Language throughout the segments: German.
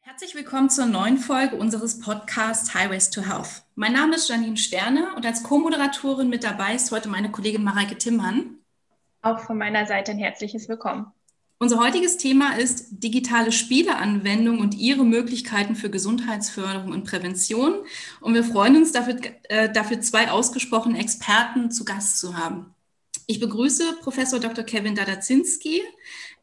Herzlich willkommen zur neuen Folge unseres Podcasts Highways to Health. Mein Name ist Janine Sterne und als Co-Moderatorin mit dabei ist heute meine Kollegin Mareike Timmmann. Auch von meiner Seite ein herzliches Willkommen. Unser heutiges Thema ist digitale Spieleanwendung und ihre Möglichkeiten für Gesundheitsförderung und Prävention. Und wir freuen uns dafür, äh, dafür zwei ausgesprochene Experten zu Gast zu haben. Ich begrüße Professor Dr. Kevin Dadazinski.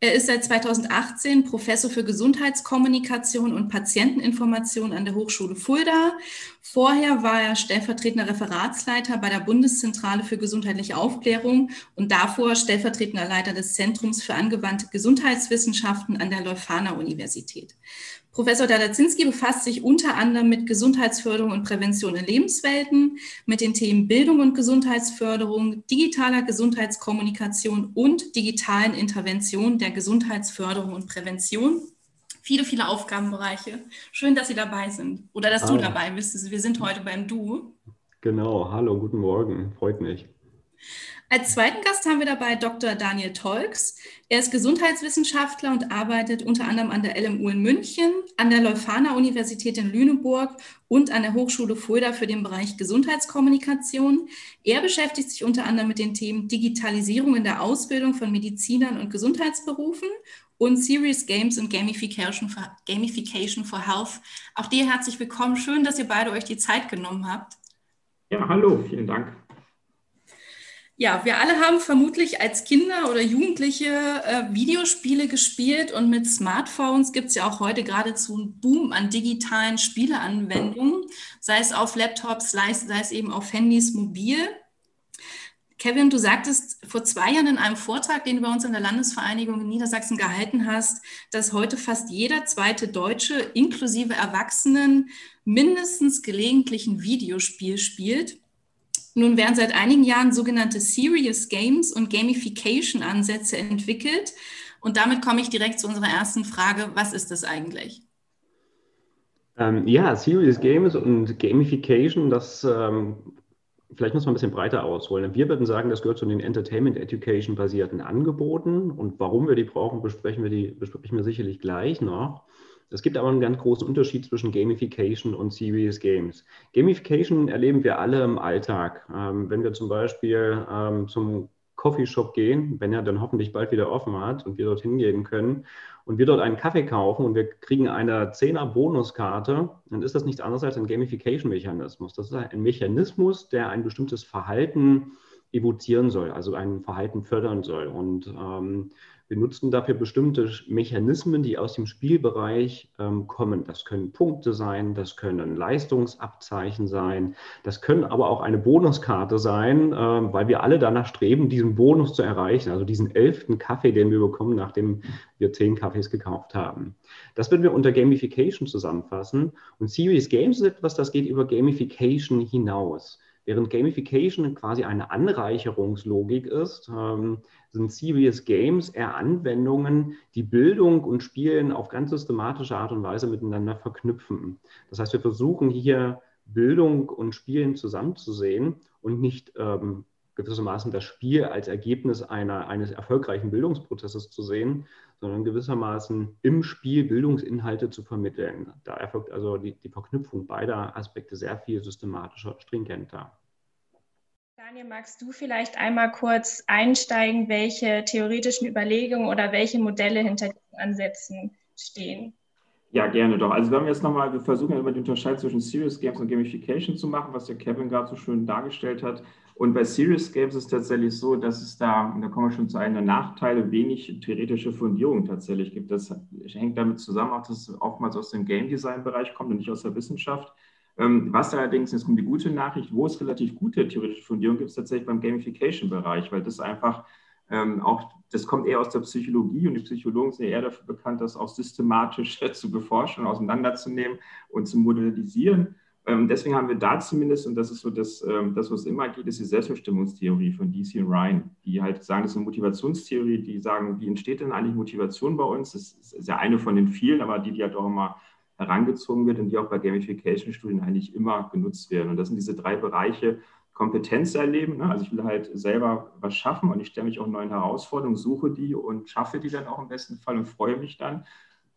Er ist seit 2018 Professor für Gesundheitskommunikation und Patienteninformation an der Hochschule Fulda. Vorher war er stellvertretender Referatsleiter bei der Bundeszentrale für gesundheitliche Aufklärung und davor stellvertretender Leiter des Zentrums für angewandte Gesundheitswissenschaften an der Leuphana Universität. Professor Dadazinski befasst sich unter anderem mit Gesundheitsförderung und Prävention in Lebenswelten, mit den Themen Bildung und Gesundheitsförderung, digitaler Gesundheitskommunikation und digitalen Intervention der Gesundheitsförderung und Prävention. Viele, viele Aufgabenbereiche. Schön, dass Sie dabei sind oder dass hallo. du dabei bist. Wir sind heute beim Du. Genau, hallo, guten Morgen, freut mich. Als zweiten Gast haben wir dabei Dr. Daniel Tolks. Er ist Gesundheitswissenschaftler und arbeitet unter anderem an der LMU in München, an der Leuphana Universität in Lüneburg und an der Hochschule Fulda für den Bereich Gesundheitskommunikation. Er beschäftigt sich unter anderem mit den Themen Digitalisierung in der Ausbildung von Medizinern und Gesundheitsberufen und Serious Games und Gamification for, Gamification for Health. Auch dir herzlich willkommen. Schön, dass ihr beide euch die Zeit genommen habt. Ja, hallo, vielen Dank. Ja, wir alle haben vermutlich als Kinder oder Jugendliche äh, Videospiele gespielt und mit Smartphones gibt es ja auch heute geradezu einen Boom an digitalen Spieleanwendungen, sei es auf Laptops, sei es, sei es eben auf Handys, mobil. Kevin, du sagtest vor zwei Jahren in einem Vortrag, den du bei uns in der Landesvereinigung in Niedersachsen gehalten hast, dass heute fast jeder zweite Deutsche inklusive Erwachsenen mindestens gelegentlich ein Videospiel spielt. Nun werden seit einigen Jahren sogenannte Serious Games und Gamification-Ansätze entwickelt. Und damit komme ich direkt zu unserer ersten Frage. Was ist das eigentlich? Ähm, ja, Serious Games und Gamification, das ähm, vielleicht muss man ein bisschen breiter ausholen. Wir würden sagen, das gehört zu den Entertainment Education basierten Angeboten. Und warum wir die brauchen, besprechen wir, die, besprechen wir sicherlich gleich noch. Es gibt aber einen ganz großen Unterschied zwischen Gamification und Serious Games. Gamification erleben wir alle im Alltag. Ähm, wenn wir zum Beispiel ähm, zum Coffeeshop gehen, wenn er dann hoffentlich bald wieder offen hat und wir dorthin gehen können und wir dort einen Kaffee kaufen und wir kriegen eine 10er Bonuskarte, dann ist das nichts anderes als ein Gamification-Mechanismus. Das ist ein Mechanismus, der ein bestimmtes Verhalten evozieren soll, also ein Verhalten fördern soll. Und ähm, wir nutzen dafür bestimmte Mechanismen, die aus dem Spielbereich ähm, kommen. Das können Punkte sein, das können Leistungsabzeichen sein, das können aber auch eine Bonuskarte sein, äh, weil wir alle danach streben, diesen Bonus zu erreichen, also diesen elften Kaffee, den wir bekommen, nachdem wir zehn Kaffees gekauft haben. Das würden wir unter Gamification zusammenfassen. Und Serious Games ist etwas, das geht über Gamification hinaus. Während Gamification quasi eine Anreicherungslogik ist, ähm, sind Serious Games eher Anwendungen, die Bildung und Spielen auf ganz systematische Art und Weise miteinander verknüpfen. Das heißt, wir versuchen hier Bildung und Spielen zusammenzusehen und nicht ähm, gewissermaßen das Spiel als Ergebnis einer, eines erfolgreichen Bildungsprozesses zu sehen, sondern gewissermaßen im Spiel Bildungsinhalte zu vermitteln. Da erfolgt also die, die Verknüpfung beider Aspekte sehr viel systematischer, stringenter. Daniel, magst du vielleicht einmal kurz einsteigen, welche theoretischen Überlegungen oder welche Modelle hinter diesen Ansätzen stehen? Ja, gerne doch. Also wenn wir jetzt nochmal, wir versuchen immer die Unterscheidung zwischen Serious Games und Gamification zu machen, was der Kevin gerade so schön dargestellt hat. Und bei Serious Games ist es tatsächlich so, dass es da, und da kommen wir schon zu einem der Nachteile, wenig theoretische Fundierung tatsächlich gibt. Das hängt damit zusammen, auch dass es oftmals aus dem Game Design Bereich kommt und nicht aus der Wissenschaft. Ähm, was allerdings, jetzt kommt die gute Nachricht, wo es relativ gute theoretische Fundierung gibt, ist tatsächlich beim Gamification-Bereich, weil das einfach ähm, auch, das kommt eher aus der Psychologie und die Psychologen sind eher dafür bekannt, das auch systematisch zu beforschen und auseinanderzunehmen und zu modellisieren. Ähm, deswegen haben wir da zumindest, und das ist so das, ähm, das was immer geht, ist die Selbstbestimmungstheorie von DC und Ryan, die halt sagen, das ist eine Motivationstheorie, die sagen, wie entsteht denn eigentlich Motivation bei uns? Das ist ja eine von den vielen, aber die, die halt auch immer herangezogen wird und die auch bei Gamification-Studien eigentlich immer genutzt werden. Und das sind diese drei Bereiche, Kompetenz erleben. Ne? Also ich will halt selber was schaffen und ich stelle mich auch neuen Herausforderungen, suche die und schaffe die dann auch im besten Fall und freue mich dann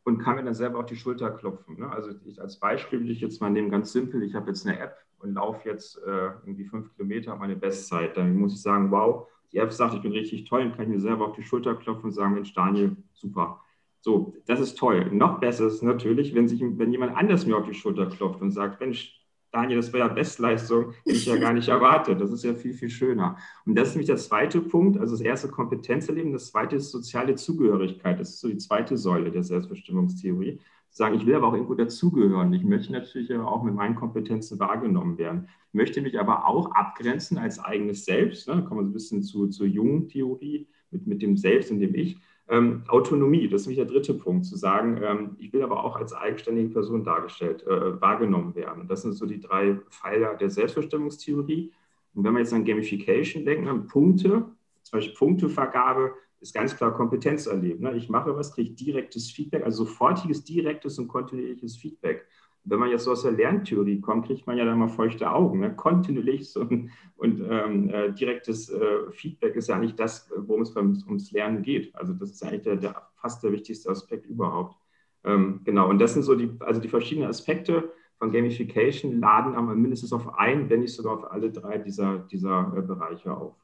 und kann mir dann selber auf die Schulter klopfen. Ne? Also ich, als Beispiel will ich jetzt mal nehmen, ganz simpel, ich habe jetzt eine App und laufe jetzt äh, irgendwie fünf Kilometer meine Bestzeit. Dann muss ich sagen, wow, die App sagt, ich bin richtig toll, dann kann ich mir selber auf die Schulter klopfen und sagen, Mensch, Daniel, super. So, das ist toll. Noch besser ist natürlich, wenn, sich, wenn jemand anders mir auf die Schulter klopft und sagt, Mensch, Daniel, das wäre ja Bestleistung, die ich ja gar nicht erwartet. Das ist ja viel, viel schöner. Und das ist nämlich der zweite Punkt, also das erste Kompetenzerleben, das zweite ist soziale Zugehörigkeit. Das ist so die zweite Säule der Selbstbestimmungstheorie. Sagen, ich will aber auch irgendwo dazugehören. Ich möchte natürlich auch mit meinen Kompetenzen wahrgenommen werden. Ich möchte mich aber auch abgrenzen als eigenes Selbst. Ne? Da kommen wir so ein bisschen zu, zur jungen Theorie mit, mit dem Selbst und dem Ich ähm, Autonomie, das ist nämlich der dritte Punkt, zu sagen, ähm, ich will aber auch als eigenständige Person dargestellt, äh, wahrgenommen werden. Das sind so die drei Pfeiler der Selbstbestimmungstheorie. Und wenn wir jetzt an Gamification denken, an Punkte, zum Beispiel Punktevergabe, ist ganz klar Kompetenz erleben. Ne? Ich mache was, kriege direktes Feedback, also sofortiges, direktes und kontinuierliches Feedback wenn man jetzt so aus der Lerntheorie kommt, kriegt man ja dann mal feuchte Augen. Ne? Kontinuierliches und, und ähm, äh, direktes äh, Feedback ist ja eigentlich das, worum es beim, ums Lernen geht. Also das ist eigentlich der, der fast der wichtigste Aspekt überhaupt. Ähm, genau, und das sind so die, also die verschiedenen Aspekte von Gamification laden aber mindestens auf ein, wenn nicht sogar auf alle drei dieser, dieser äh, Bereiche auf.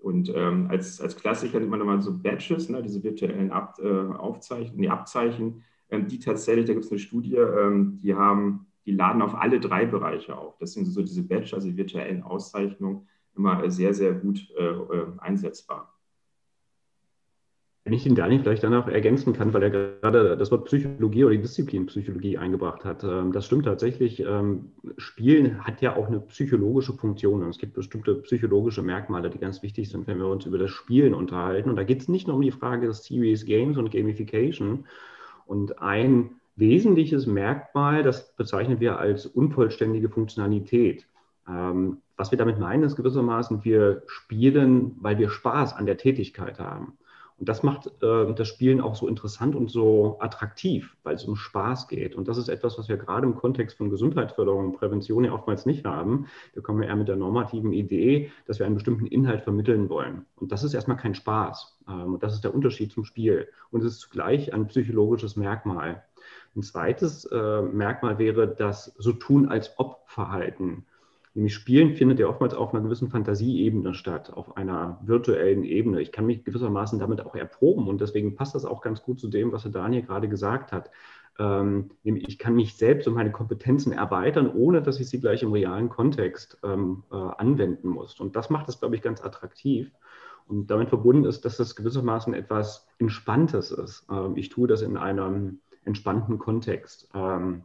Und ähm, als, als Klassiker nimmt man immer so Badges, ne, diese virtuellen Ab, äh, Aufzeichen, nee, Abzeichen, die tatsächlich, da gibt es eine Studie, ähm, die haben, die laden auf alle drei Bereiche auf. Das sind so diese Badge, also virtuellen Auszeichnungen, immer sehr, sehr gut äh, äh, einsetzbar. Wenn ich den Daniel vielleicht dann auch ergänzen kann, weil er gerade das Wort Psychologie oder die Disziplin Psychologie eingebracht hat. Ähm, das stimmt tatsächlich. Spielen hat ja auch eine psychologische Funktion. Und es gibt bestimmte psychologische Merkmale, die ganz wichtig sind, wenn wir uns über das Spielen unterhalten. Und da geht es nicht nur um die Frage des Series Games und Gamification, und ein wesentliches Merkmal, das bezeichnen wir als unvollständige Funktionalität. Ähm, was wir damit meinen, ist gewissermaßen, wir spielen, weil wir Spaß an der Tätigkeit haben. Und das macht äh, das Spielen auch so interessant und so attraktiv, weil es um Spaß geht. Und das ist etwas, was wir gerade im Kontext von Gesundheitsförderung und Prävention ja oftmals nicht haben. Da kommen wir eher mit der normativen Idee, dass wir einen bestimmten Inhalt vermitteln wollen. Und das ist erstmal kein Spaß. Ähm, und das ist der Unterschied zum Spiel. Und es ist zugleich ein psychologisches Merkmal. Ein zweites äh, Merkmal wäre das so tun als ob Verhalten. Nämlich Spielen findet ja oftmals auf einer gewissen Fantasieebene statt, auf einer virtuellen Ebene. Ich kann mich gewissermaßen damit auch erproben und deswegen passt das auch ganz gut zu dem, was der Daniel gerade gesagt hat. Ähm, nämlich ich kann mich selbst und meine Kompetenzen erweitern, ohne dass ich sie gleich im realen Kontext ähm, äh, anwenden muss. Und das macht es, glaube ich, ganz attraktiv. Und damit verbunden ist, dass das gewissermaßen etwas Entspanntes ist. Ähm, ich tue das in einem entspannten Kontext. Ähm,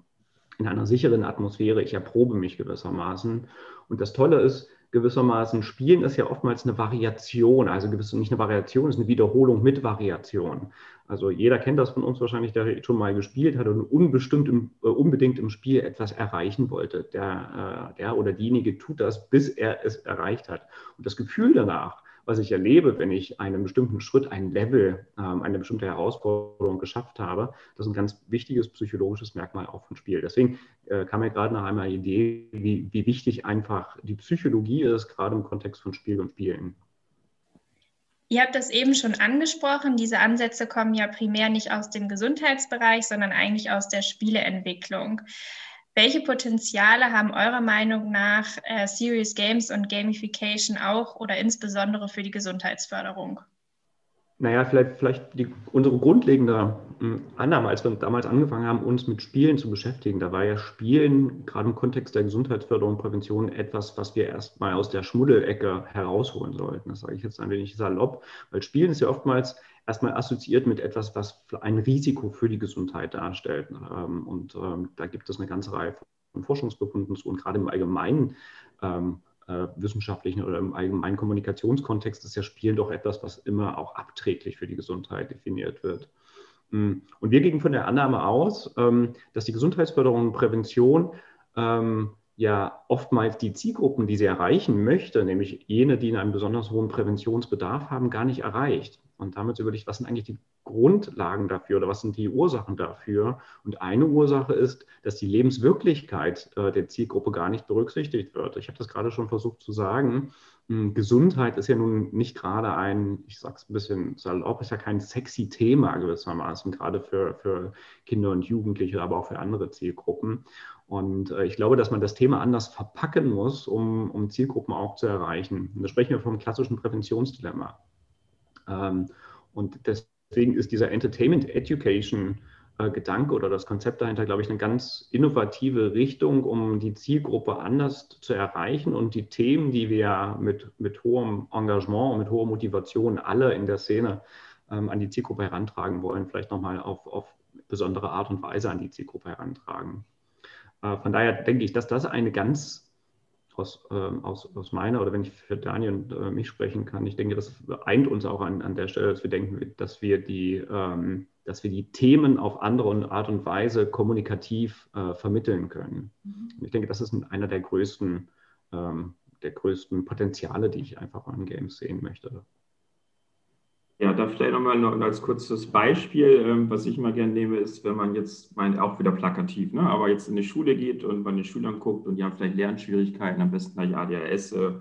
in einer sicheren Atmosphäre. Ich erprobe mich gewissermaßen. Und das Tolle ist, gewissermaßen, Spielen ist ja oftmals eine Variation, also gewiss, nicht eine Variation, es ist eine Wiederholung mit Variation. Also jeder kennt das von uns wahrscheinlich, der schon mal gespielt hat und unbestimmt im, äh, unbedingt im Spiel etwas erreichen wollte. Der, äh, der oder diejenige tut das, bis er es erreicht hat. Und das Gefühl danach, was ich erlebe, wenn ich einen bestimmten Schritt, ein Level, ähm, eine bestimmte Herausforderung geschafft habe. Das ist ein ganz wichtiges psychologisches Merkmal auch von Spiel. Deswegen äh, kam mir gerade nach einmal die Idee, wie, wie wichtig einfach die Psychologie ist, gerade im Kontext von Spiel und Spielen. Ihr habt das eben schon angesprochen. Diese Ansätze kommen ja primär nicht aus dem Gesundheitsbereich, sondern eigentlich aus der Spieleentwicklung. Welche Potenziale haben eurer Meinung nach äh, Serious Games und Gamification auch oder insbesondere für die Gesundheitsförderung? Naja, vielleicht, vielleicht die, unsere grundlegende hm, Annahme, als wir damals angefangen haben, uns mit Spielen zu beschäftigen, da war ja Spielen gerade im Kontext der Gesundheitsförderung und Prävention etwas, was wir erstmal aus der Schmuddelecke herausholen sollten. Das sage ich jetzt ein wenig salopp, weil Spielen ist ja oftmals erstmal assoziiert mit etwas, was ein Risiko für die Gesundheit darstellt. Ähm, und ähm, da gibt es eine ganze Reihe von Forschungsbefunden zu und gerade im allgemeinen ähm, äh, wissenschaftlichen oder im allgemeinen Kommunikationskontext ist ja Spielen doch etwas, was immer auch abträglich für die Gesundheit definiert wird. Mm, und wir gehen von der Annahme aus, dass die Gesundheitsförderung und Prävention ja oftmals die Zielgruppen, die sie erreichen möchte, nämlich jene, die einen besonders hohen Präventionsbedarf haben, gar nicht erreicht. Und damit überlegt, was sind eigentlich die Grundlagen dafür oder was sind die Ursachen dafür? Und eine Ursache ist, dass die Lebenswirklichkeit äh, der Zielgruppe gar nicht berücksichtigt wird. Ich habe das gerade schon versucht zu sagen. Hm, Gesundheit ist ja nun nicht gerade ein, ich sage es ein bisschen salopp, ist ja kein sexy Thema gewissermaßen, gerade für, für Kinder und Jugendliche, aber auch für andere Zielgruppen. Und äh, ich glaube, dass man das Thema anders verpacken muss, um, um Zielgruppen auch zu erreichen. Und da sprechen wir vom klassischen Präventionsdilemma. Ähm, und deswegen ist dieser Entertainment Education äh, Gedanke oder das Konzept dahinter, glaube ich, eine ganz innovative Richtung, um die Zielgruppe anders zu erreichen und die Themen, die wir mit, mit hohem Engagement und mit hoher Motivation alle in der Szene ähm, an die Zielgruppe herantragen wollen, vielleicht nochmal auf, auf besondere Art und Weise an die Zielgruppe herantragen. Äh, von daher denke ich, dass das eine ganz aus, äh, aus, aus meiner oder wenn ich für Daniel und äh, mich sprechen kann, ich denke, das eint uns auch an, an der Stelle, dass wir denken, dass wir die, ähm, dass wir die Themen auf andere Art und Weise kommunikativ äh, vermitteln können. Mhm. ich denke, das ist einer der größten, ähm, der größten Potenziale, die ich einfach an Games sehen möchte. Ja, da vielleicht nochmal noch als kurzes Beispiel, ähm, was ich immer gerne nehme, ist, wenn man jetzt, meint auch wieder plakativ, ne, aber jetzt in die Schule geht und man den Schülern guckt und die haben vielleicht Lernschwierigkeiten, am besten gleich ADHS, äh,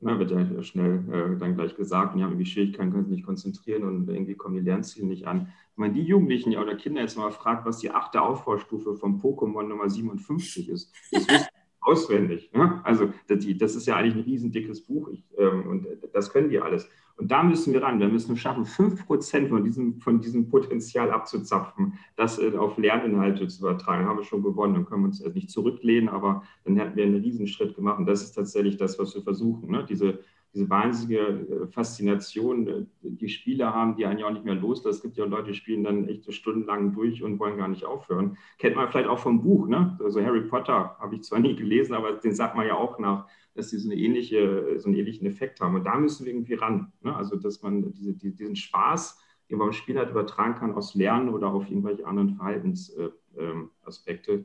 ne, wird ja schnell äh, dann gleich gesagt und die haben irgendwie Schwierigkeiten, können sich nicht konzentrieren und irgendwie kommen die Lernziele nicht an. Wenn man die Jugendlichen oder Kinder jetzt mal fragt, was die achte Aufbaustufe vom Pokémon Nummer 57 ist, das wissen auswendig. Ne? Also das, ist ja eigentlich ein riesendickes Buch ich, ähm, und das können die alles. Da müssen wir ran. Wir müssen es schaffen, 5% von diesem, von diesem Potenzial abzuzapfen, das äh, auf Lerninhalte zu übertragen. Haben wir schon gewonnen. Dann können wir uns nicht zurücklehnen, aber dann hätten wir einen Riesenschritt gemacht. Und das ist tatsächlich das, was wir versuchen. Ne? Diese, diese wahnsinnige äh, Faszination, äh, die Spieler haben, die einen ja auch nicht mehr loslassen. Es gibt ja Leute, die spielen dann echt stundenlang durch und wollen gar nicht aufhören. Kennt man vielleicht auch vom Buch. Ne? Also Harry Potter habe ich zwar nie gelesen, aber den sagt man ja auch nach dass sie so, eine ähnliche, so einen ähnlichen Effekt haben. Und da müssen wir irgendwie ran. Ne? Also, dass man diese, die, diesen Spaß, den man beim Spiel halt übertragen kann, aus Lernen oder auf irgendwelche anderen Verhaltensaspekte, äh,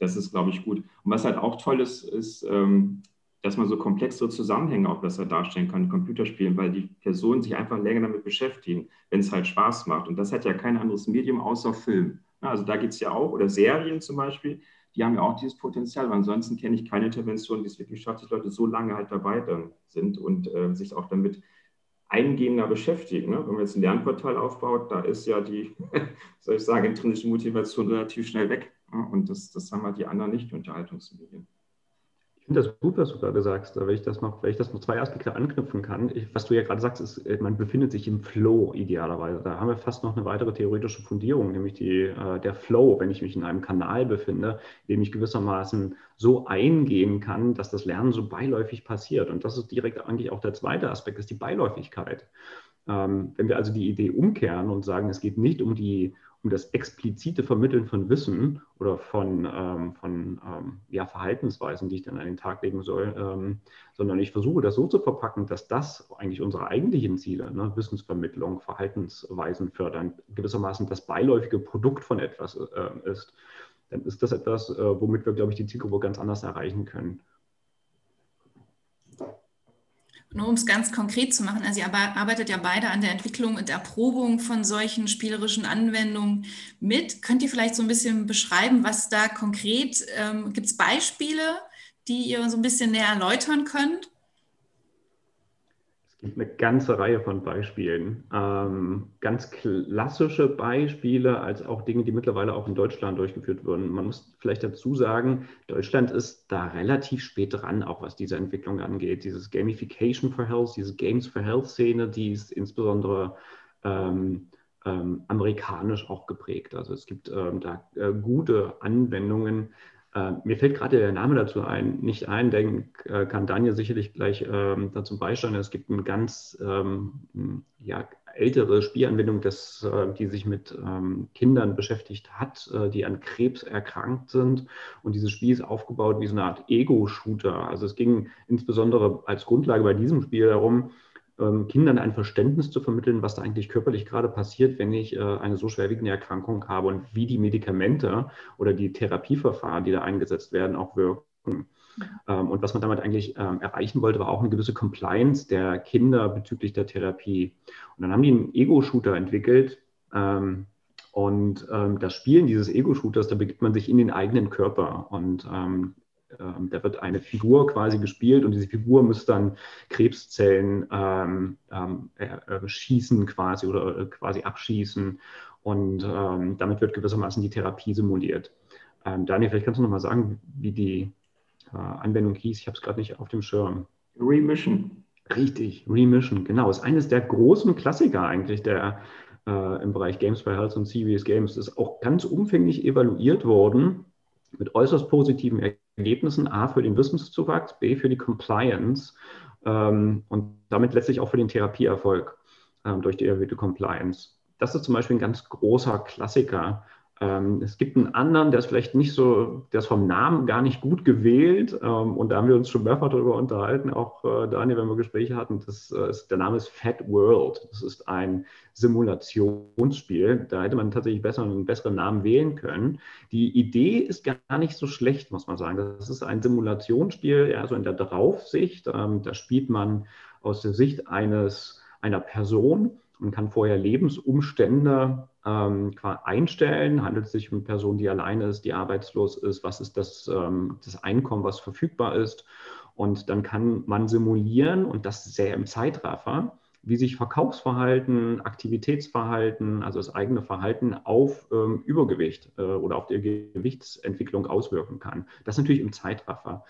das ist, glaube ich, gut. Und was halt auch toll ist, ist, ähm, dass man so komplexere Zusammenhänge auch besser darstellen kann in Computerspielen, weil die Personen sich einfach länger damit beschäftigen, wenn es halt Spaß macht. Und das hat ja kein anderes Medium außer Film. Also da geht es ja auch, oder Serien zum Beispiel, die haben ja auch dieses Potenzial. Weil ansonsten kenne ich keine Intervention, die es wirklich schafft, dass Leute so lange halt dabei dann sind und äh, sich auch damit eingehender beschäftigen. Ne? Wenn man jetzt ein Lernportal aufbaut, da ist ja die, soll ich sagen, intrinsische Motivation relativ schnell weg. Ne? Und das, das haben halt die anderen nicht, die Unterhaltungsmedien. Ich finde das gut, was du gerade sagst, weil ich das noch, weil ich das noch zwei Aspekte anknüpfen kann. Ich, was du ja gerade sagst, ist, äh, man befindet sich im Flow idealerweise. Da haben wir fast noch eine weitere theoretische Fundierung, nämlich die, äh, der Flow, wenn ich mich in einem Kanal befinde, in dem ich gewissermaßen so eingehen kann, dass das Lernen so beiläufig passiert. Und das ist direkt eigentlich auch der zweite Aspekt, ist die Beiläufigkeit. Ähm, wenn wir also die Idee umkehren und sagen, es geht nicht um die um das explizite Vermitteln von Wissen oder von, ähm, von ähm, ja, Verhaltensweisen, die ich dann an den Tag legen soll, ähm, sondern ich versuche das so zu verpacken, dass das eigentlich unsere eigentlichen Ziele, ne, Wissensvermittlung, Verhaltensweisen fördern, gewissermaßen das beiläufige Produkt von etwas äh, ist, dann ist das etwas, äh, womit wir, glaube ich, die Zielgruppe ganz anders erreichen können nur um es ganz konkret zu machen, also ihr arbeitet ja beide an der Entwicklung und Erprobung von solchen spielerischen Anwendungen mit. Könnt ihr vielleicht so ein bisschen beschreiben, was da konkret, ähm, gibt es Beispiele, die ihr so ein bisschen näher erläutern könnt? Gibt eine ganze Reihe von Beispielen. Ähm, ganz klassische Beispiele, als auch Dinge, die mittlerweile auch in Deutschland durchgeführt wurden. Man muss vielleicht dazu sagen, Deutschland ist da relativ spät dran, auch was diese Entwicklung angeht. Dieses Gamification for Health, diese Games for Health-Szene, die ist insbesondere ähm, ähm, amerikanisch auch geprägt. Also es gibt ähm, da äh, gute Anwendungen, äh, mir fällt gerade der Name dazu ein, nicht ein, denk, äh, kann Daniel sicherlich gleich ähm, dazu beisteuern. Es gibt eine ganz ähm, ja, ältere Spielanwendung, das, äh, die sich mit ähm, Kindern beschäftigt hat, äh, die an Krebs erkrankt sind. Und dieses Spiel ist aufgebaut wie so eine Art Ego-Shooter. Also es ging insbesondere als Grundlage bei diesem Spiel darum, ähm, Kindern ein Verständnis zu vermitteln, was da eigentlich körperlich gerade passiert, wenn ich äh, eine so schwerwiegende Erkrankung habe und wie die Medikamente oder die Therapieverfahren, die da eingesetzt werden, auch wirken. Ähm, und was man damit eigentlich ähm, erreichen wollte, war auch eine gewisse Compliance der Kinder bezüglich der Therapie. Und dann haben die einen Ego-Shooter entwickelt. Ähm, und das Spielen dieses Ego-Shooters, da begibt man sich in den eigenen Körper. Und ähm, da wird eine Figur quasi gespielt und diese Figur muss dann Krebszellen ähm, ähm, äh, schießen quasi oder äh, quasi abschießen und ähm, damit wird gewissermaßen die Therapie simuliert. Ähm, Daniel, vielleicht kannst du noch mal sagen, wie die äh, Anwendung hieß. Ich habe es gerade nicht auf dem Schirm. Remission. Richtig, Remission, genau. Ist eines der großen Klassiker eigentlich der äh, im Bereich Games by Health und Serious Games. Ist auch ganz umfänglich evaluiert worden mit äußerst positiven Ergebnissen, A für den Wissenszuwachs, B für die Compliance ähm, und damit letztlich auch für den Therapieerfolg ähm, durch die erhöhte Compliance. Das ist zum Beispiel ein ganz großer Klassiker ähm, es gibt einen anderen, der ist vielleicht nicht so, der ist vom Namen gar nicht gut gewählt. Ähm, und da haben wir uns schon mehrfach darüber unterhalten, auch äh, Daniel, wenn wir Gespräche hatten. Das, äh, ist, der Name ist Fat World. Das ist ein Simulationsspiel. Da hätte man tatsächlich besser einen besseren Namen wählen können. Die Idee ist gar nicht so schlecht, muss man sagen. Das ist ein Simulationsspiel, ja, so in der Draufsicht. Ähm, da spielt man aus der Sicht eines, einer Person und kann vorher Lebensumstände ähm, einstellen. Handelt es sich um eine Person, die alleine ist, die arbeitslos ist? Was ist das, ähm, das Einkommen, was verfügbar ist? Und dann kann man simulieren und das sehr im Zeitraffer, wie sich Verkaufsverhalten, Aktivitätsverhalten, also das eigene Verhalten auf ähm, Übergewicht äh, oder auf die Gewichtsentwicklung auswirken kann. Das natürlich im Zeitraffer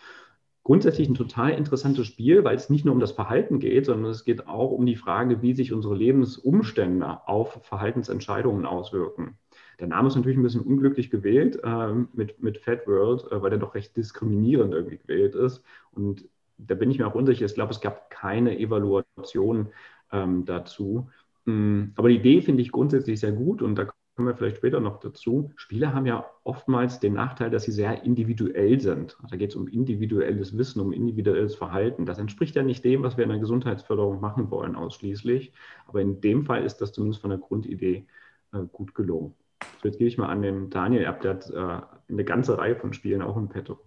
grundsätzlich ein total interessantes Spiel, weil es nicht nur um das Verhalten geht, sondern es geht auch um die Frage, wie sich unsere Lebensumstände auf Verhaltensentscheidungen auswirken. Der Name ist natürlich ein bisschen unglücklich gewählt äh, mit, mit Fat World, äh, weil der doch recht diskriminierend irgendwie gewählt ist. Und da bin ich mir auch unsicher. Ich glaube, es gab keine Evaluation ähm, dazu. Mm, aber die Idee finde ich grundsätzlich sehr gut und da kommen wir vielleicht später noch dazu. Spiele haben ja oftmals den Nachteil, dass sie sehr individuell sind. Da geht es um individuelles Wissen, um individuelles Verhalten. Das entspricht ja nicht dem, was wir in der Gesundheitsförderung machen wollen, ausschließlich. Aber in dem Fall ist das zumindest von der Grundidee äh, gut gelungen. So, jetzt gebe ich mal an den Daniel ab, der hat äh, eine ganze Reihe von Spielen auch im Petto.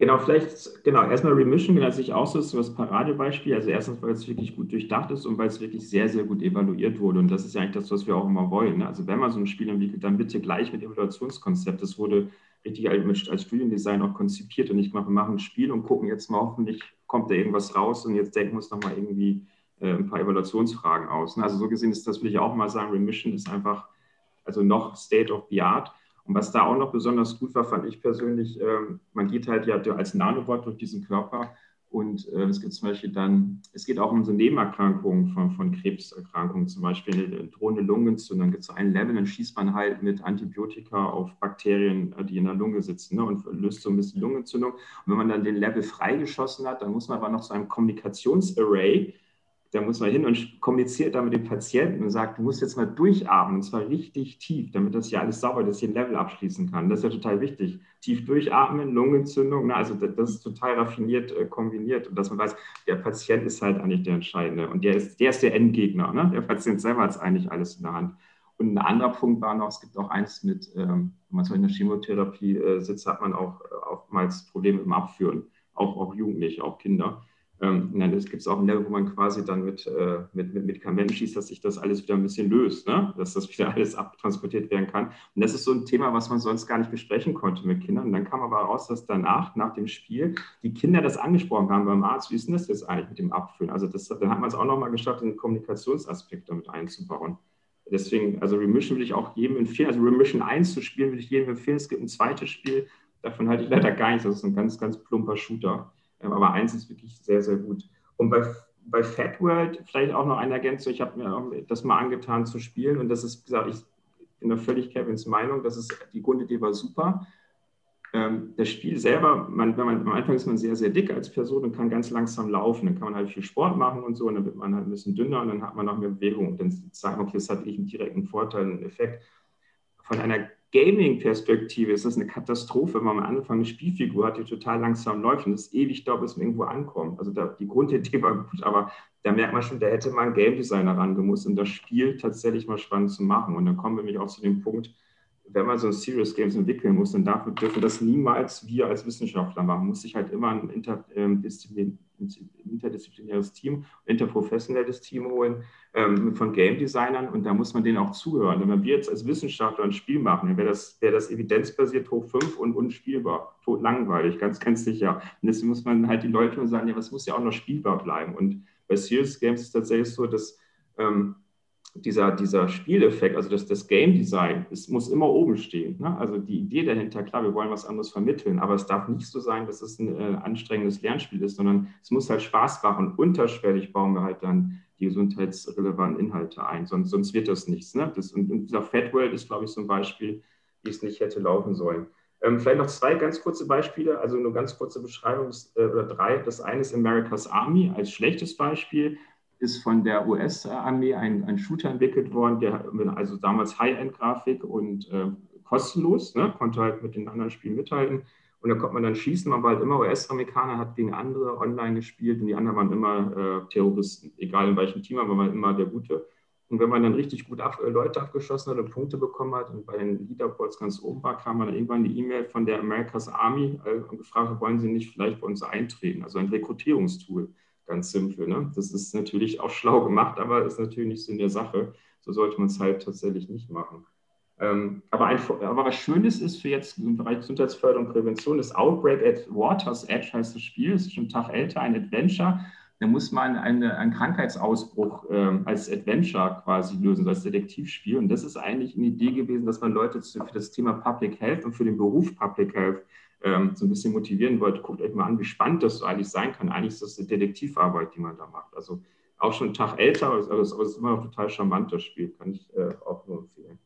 Genau, vielleicht, genau, erstmal Remission, genau, sich auch so ist das Paradebeispiel. Also erstens, weil es wirklich gut durchdacht ist und weil es wirklich sehr, sehr gut evaluiert wurde. Und das ist ja eigentlich das, was wir auch immer wollen. Ne? Also wenn man so ein Spiel entwickelt, dann bitte gleich mit Evaluationskonzept. Das wurde richtig als Studiendesign auch konzipiert und nicht mal, wir machen ein Spiel und gucken jetzt mal hoffentlich, kommt da irgendwas raus und jetzt denken wir uns nochmal irgendwie äh, ein paar Evaluationsfragen aus. Ne? Also so gesehen ist das, will ich auch mal sagen, Remission ist einfach, also noch State of the Art. Und was da auch noch besonders gut war, fand ich persönlich, ähm, man geht halt ja als Nanobot durch diesen Körper und äh, es gibt zum Beispiel dann, es geht auch um so Nebenerkrankungen von, von Krebserkrankungen, zum Beispiel eine drohende Lungenentzündung. Dann gibt es ein Level, dann schießt man halt mit Antibiotika auf Bakterien, äh, die in der Lunge sitzen ne, und löst so ein bisschen Lungenentzündung. Und wenn man dann den Level freigeschossen hat, dann muss man aber noch so ein Kommunikationsarray da muss man hin und kommuniziert da mit dem Patienten und sagt, du musst jetzt mal durchatmen, und zwar richtig tief, damit das hier alles sauber, dass ich ein Level abschließen kann. Das ist ja total wichtig. Tief durchatmen, Lungenentzündung, na, also das ist total raffiniert äh, kombiniert und dass man weiß, der Patient ist halt eigentlich der Entscheidende und der ist der, ist der Endgegner. Ne? Der Patient selber hat eigentlich alles in der Hand. Und ein anderer Punkt war noch, es gibt auch eins mit, ähm, wenn man so in der Chemotherapie äh, sitzt, hat man auch äh, oftmals Probleme dem Abführen, auch, auch Jugendliche, auch Kinder. Ähm, dann gibt es auch ein Level, wo man quasi dann mit, äh, mit, mit Medikamenten schießt, dass sich das alles wieder ein bisschen löst, ne? dass das wieder alles abtransportiert werden kann. Und das ist so ein Thema, was man sonst gar nicht besprechen konnte mit Kindern. Und dann kam aber raus, dass danach, nach dem Spiel, die Kinder das angesprochen haben beim Arzt, wie ist denn das jetzt eigentlich mit dem Abfüllen? Also das, dann hat man es auch nochmal geschafft, den Kommunikationsaspekt damit einzubauen. Deswegen, also Remission würde ich auch jedem empfehlen, also Remission 1 zu spielen, würde ich jedem empfehlen. Es gibt ein zweites Spiel, davon halte ich leider gar nichts, das ist ein ganz, ganz plumper Shooter. Ähm, aber eins ist wirklich sehr, sehr gut. Und bei, bei Fat World vielleicht auch noch eine Ergänzung. Ich habe mir das mal angetan zu spielen und das ist, wie gesagt, ich bin da völlig Kevins Meinung. Das ist, die Grundidee war super. Ähm, das Spiel selber, man, wenn man, am Anfang ist man sehr, sehr dick als Person und kann ganz langsam laufen. Dann kann man halt viel Sport machen und so und dann wird man halt ein bisschen dünner und dann hat man noch mehr Bewegung und dann sagt man, okay, das hat wirklich einen direkten Vorteil, einen Effekt. Von einer Gaming-Perspektive ist das eine Katastrophe, wenn man am Anfang eine Spielfigur hat, die total langsam läuft und es ewig dauert, bis man irgendwo ankommt. Also da, die Grundidee war gut, aber da merkt man schon, da hätte man Game Designer rangemusst, um das Spiel tatsächlich mal spannend zu machen. Und dann kommen wir nämlich auch zu dem Punkt, wenn man so Serious Games entwickeln muss, dann dürfen das niemals wir als Wissenschaftler machen. Muss sich halt immer ein interdisziplin, interdisziplinäres Team, interprofessionelles Team holen ähm, von Game Designern und da muss man denen auch zuhören. wenn wir jetzt als Wissenschaftler ein Spiel machen, dann wäre das, wär das evidenzbasiert hoch 5 und unspielbar, tot langweilig, ganz, ganz sicher. Und deswegen muss man halt die Leute sagen, ja, was muss ja auch noch spielbar bleiben. Und bei Serious Games ist es tatsächlich so, dass ähm, dieser, dieser Spieleffekt, also das, das Game Design, es muss immer oben stehen. Ne? Also die Idee dahinter, klar, wir wollen was anderes vermitteln, aber es darf nicht so sein, dass es ein äh, anstrengendes Lernspiel ist, sondern es muss halt Spaß machen. Unterschwellig bauen wir halt dann die gesundheitsrelevanten Inhalte ein, sonst, sonst wird das nichts. Ne? Das, und, und dieser Fat World ist, glaube ich, so ein Beispiel, wie es nicht hätte laufen sollen. Ähm, vielleicht noch zwei ganz kurze Beispiele, also nur ganz kurze Beschreibung äh, oder drei. Das eine ist America's Army als schlechtes Beispiel ist von der US-Armee ein, ein Shooter entwickelt worden, der also damals High-End-Grafik und äh, kostenlos, ne, konnte halt mit den anderen Spielen mithalten. Und da konnte man dann schießen, man war halt immer US-Amerikaner, hat gegen andere online gespielt und die anderen waren immer äh, Terroristen. Egal in welchem Team, aber man immer der Gute. Und wenn man dann richtig gut ab, äh, Leute abgeschossen hat und Punkte bekommen hat und bei den Leaderboards ganz oben war, kam dann irgendwann die E-Mail von der America's Army äh, und gefragt, wollen Sie nicht vielleicht bei uns eintreten? Also ein Rekrutierungstool. Ganz simpel. Ne? Das ist natürlich auch schlau gemacht, aber ist natürlich nicht so in der Sache. So sollte man es halt tatsächlich nicht machen. Ähm, aber, ein, aber, was Schönes ist für jetzt im Bereich Gesundheitsförderung und Prävention, das Outbreak at Waters Edge heißt das Spiel, das ist schon einen Tag älter, ein Adventure. Da muss man eine, einen Krankheitsausbruch äh, als Adventure quasi lösen, als Detektivspiel. Und das ist eigentlich eine Idee gewesen, dass man Leute für das Thema Public Health und für den Beruf Public Health ähm, so ein bisschen motivieren wollte, guckt euch mal an, wie spannend das so eigentlich sein kann. Eigentlich ist das eine Detektivarbeit, die man da macht. Also auch schon einen Tag älter, aber es ist immer noch total charmant, das Spiel, kann ich äh, auch nur empfehlen.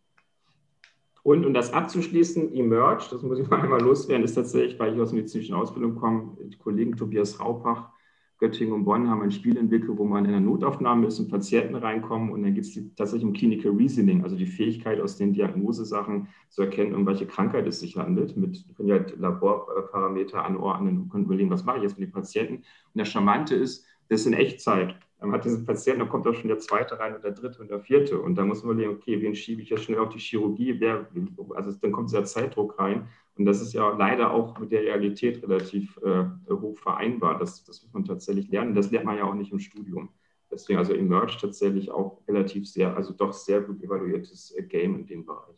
Und um das abzuschließen, Emerge, das muss ich mal einmal loswerden, ist tatsächlich, weil ich aus der medizinischen Ausbildung komme, die Kollegen Tobias Raupach Göttingen und Bonn haben ein Spiel entwickelt, wo man in der Notaufnahme ist und Patienten reinkommen und dann geht es tatsächlich um Clinical Reasoning, also die Fähigkeit aus den Diagnosesachen zu erkennen, um welche Krankheit es sich handelt. Mit können ja halt Laborparameter anordnen und können überlegen, was mache ich jetzt mit den Patienten. Und das Charmante ist, das ist in Echtzeit. Man hat diesen Patienten, da kommt auch schon der zweite rein und der dritte und der vierte. Und da muss man überlegen, okay, wen schiebe ich jetzt schnell auf die Chirurgie? Wer, also dann kommt dieser Zeitdruck rein. Und das ist ja leider auch mit der Realität relativ äh, hoch vereinbar. Das, das muss man tatsächlich lernen. Das lernt man ja auch nicht im Studium. Deswegen also Emerge tatsächlich auch relativ sehr, also doch sehr gut evaluiertes äh, Game in dem Bereich.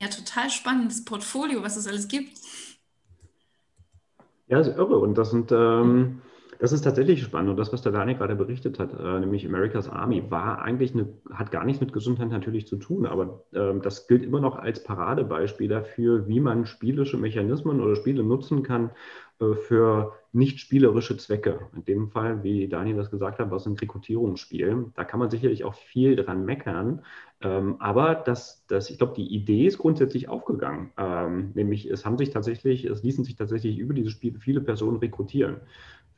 Ja, total spannendes Portfolio, was es alles gibt. Ja, ist irre. Und das sind ähm, das ist tatsächlich spannend. Und das, was der Daniel gerade berichtet hat, äh, nämlich America's Army, war eigentlich eine, hat gar nichts mit Gesundheit natürlich zu tun, aber äh, das gilt immer noch als Paradebeispiel dafür, wie man spielische Mechanismen oder Spiele nutzen kann äh, für nicht spielerische Zwecke. In dem Fall, wie Daniel das gesagt hat, was ein Rekrutierungsspiel. Da kann man sicherlich auch viel dran meckern. Ähm, aber das, das, ich glaube, die Idee ist grundsätzlich aufgegangen. Ähm, nämlich es haben sich tatsächlich, es ließen sich tatsächlich über diese Spiele viele Personen rekrutieren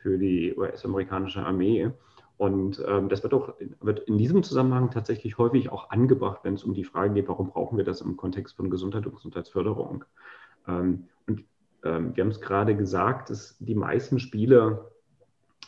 für die US-amerikanische Armee. Und ähm, das wird auch wird in diesem Zusammenhang tatsächlich häufig auch angebracht, wenn es um die Frage geht, warum brauchen wir das im Kontext von Gesundheit und Gesundheitsförderung. Ähm, und ähm, wir haben es gerade gesagt, dass die meisten Spiele,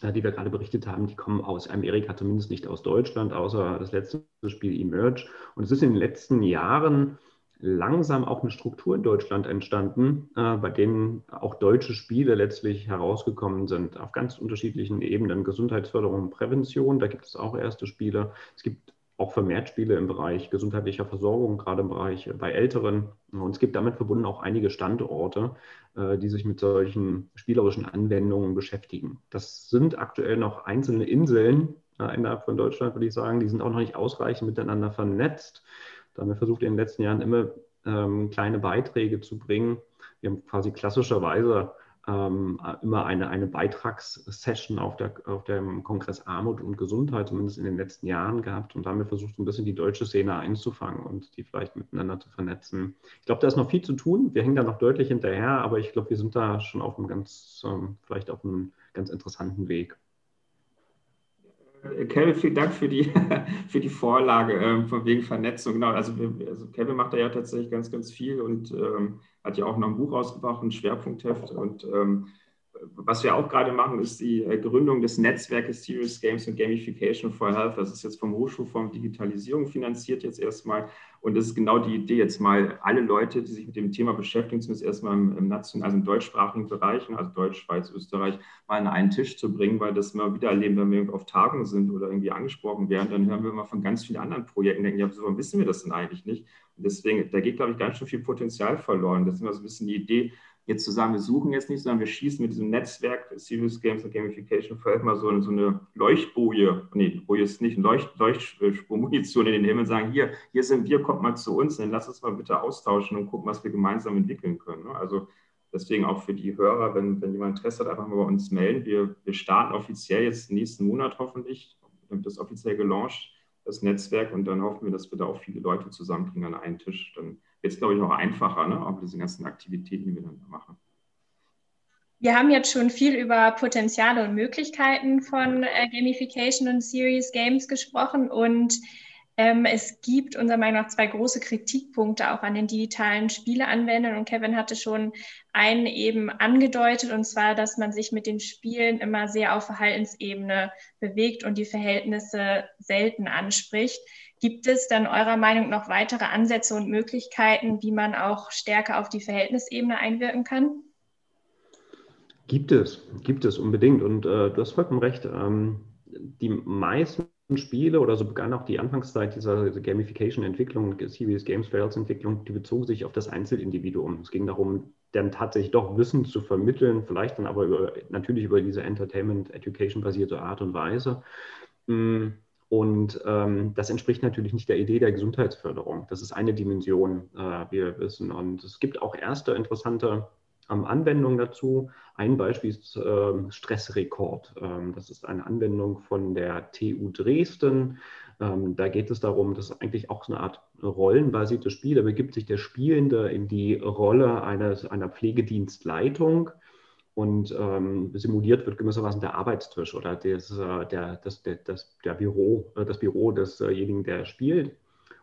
äh, die wir gerade berichtet haben, die kommen aus Amerika, zumindest nicht aus Deutschland, außer das letzte Spiel Emerge. Und es ist in den letzten Jahren langsam auch eine Struktur in Deutschland entstanden, äh, bei denen auch deutsche Spiele letztlich herausgekommen sind, auf ganz unterschiedlichen Ebenen. Gesundheitsförderung und Prävention, da gibt es auch erste Spiele. Es gibt auch vermehrt Spiele im Bereich gesundheitlicher Versorgung, gerade im Bereich bei Älteren. Und es gibt damit verbunden auch einige Standorte, äh, die sich mit solchen spielerischen Anwendungen beschäftigen. Das sind aktuell noch einzelne Inseln äh, innerhalb von Deutschland, würde ich sagen. Die sind auch noch nicht ausreichend miteinander vernetzt. Da haben wir versucht, in den letzten Jahren immer ähm, kleine Beiträge zu bringen. Wir haben quasi klassischerweise ähm, immer eine, eine Beitragssession auf, der, auf dem Kongress Armut und Gesundheit, zumindest in den letzten Jahren gehabt. Und da haben wir versucht, ein bisschen die deutsche Szene einzufangen und die vielleicht miteinander zu vernetzen. Ich glaube, da ist noch viel zu tun. Wir hängen da noch deutlich hinterher, aber ich glaube, wir sind da schon auf einem ganz, ähm, vielleicht auf einem ganz interessanten Weg. Kevin, vielen Dank für die, für die Vorlage ähm, von wegen Vernetzung. Genau, also, also, Kevin macht da ja tatsächlich ganz, ganz viel und ähm, hat ja auch noch ein Buch rausgebracht, ein Schwerpunktheft. Und ähm, was wir auch gerade machen, ist die äh, Gründung des Netzwerkes Serious Games und Gamification for Health. Das ist jetzt vom Hochschulfonds Digitalisierung finanziert jetzt erstmal. Und das ist genau die Idee, jetzt mal alle Leute, die sich mit dem Thema beschäftigen, zumindest erstmal im, nationalen, also im deutschsprachigen Bereich, also Deutsch, Schweiz, Österreich, mal an einen Tisch zu bringen, weil das wir wieder erleben, wenn wir auf Tagungen sind oder irgendwie angesprochen werden, dann hören wir immer von ganz vielen anderen Projekten, denken, ja, so wissen wir das denn eigentlich nicht? Und deswegen, da geht, glaube ich, ganz schön viel Potenzial verloren. Das ist immer so ein bisschen die Idee, jetzt zu sagen, wir suchen jetzt nicht, sondern wir schießen mit diesem Netzwerk Serious Games und Gamification vielleicht mal so, so eine Leuchtboje, nee, Boje ist nicht, Leucht, Leuchtspurmunition in den Himmel und sagen, hier, hier sind wir, kommt mal zu uns, dann lass uns mal bitte austauschen und gucken, was wir gemeinsam entwickeln können. Ne? Also deswegen auch für die Hörer, wenn, wenn jemand Interesse hat, einfach mal bei uns melden. Wir, wir starten offiziell jetzt nächsten Monat hoffentlich, wird das offiziell gelauncht, das Netzwerk, und dann hoffen wir, dass wir da auch viele Leute zusammenkriegen an einen Tisch. Dann jetzt, glaube ich, auch einfacher, ne? auch diese ganzen Aktivitäten, die wir dann machen. Wir haben jetzt schon viel über Potenziale und Möglichkeiten von äh, Gamification und Series Games gesprochen und ähm, es gibt unserer Meinung nach zwei große Kritikpunkte auch an den digitalen Spieleanwendungen und Kevin hatte schon einen eben angedeutet und zwar, dass man sich mit den Spielen immer sehr auf Verhaltensebene bewegt und die Verhältnisse selten anspricht. Gibt es dann eurer Meinung nach weitere Ansätze und Möglichkeiten, wie man auch stärker auf die Verhältnisebene einwirken kann? Gibt es, gibt es unbedingt. Und äh, du hast vollkommen recht. Ähm, die meisten Spiele oder so begann auch die Anfangszeit dieser, Gamification-Entwicklung, Serious Games Fails Entwicklung, die bezogen sich auf das Einzelindividuum. Es ging darum, dann tatsächlich doch Wissen zu vermitteln, vielleicht dann aber über, natürlich über diese Entertainment-Education-basierte Art und Weise. Mm, und ähm, das entspricht natürlich nicht der Idee der Gesundheitsförderung. Das ist eine Dimension, äh, wie wir wissen. Und es gibt auch erste interessante ähm, Anwendungen dazu. Ein Beispiel ist ähm, Stressrekord. Ähm, das ist eine Anwendung von der TU Dresden. Ähm, da geht es darum, das ist eigentlich auch so eine Art rollenbasiertes Spiel. Da begibt sich der Spielende in die Rolle eines, einer Pflegedienstleitung und ähm, simuliert wird gewissermaßen der Arbeitstisch oder das, äh, der, das, der, das, der Büro, äh, das Büro desjenigen, der spielt.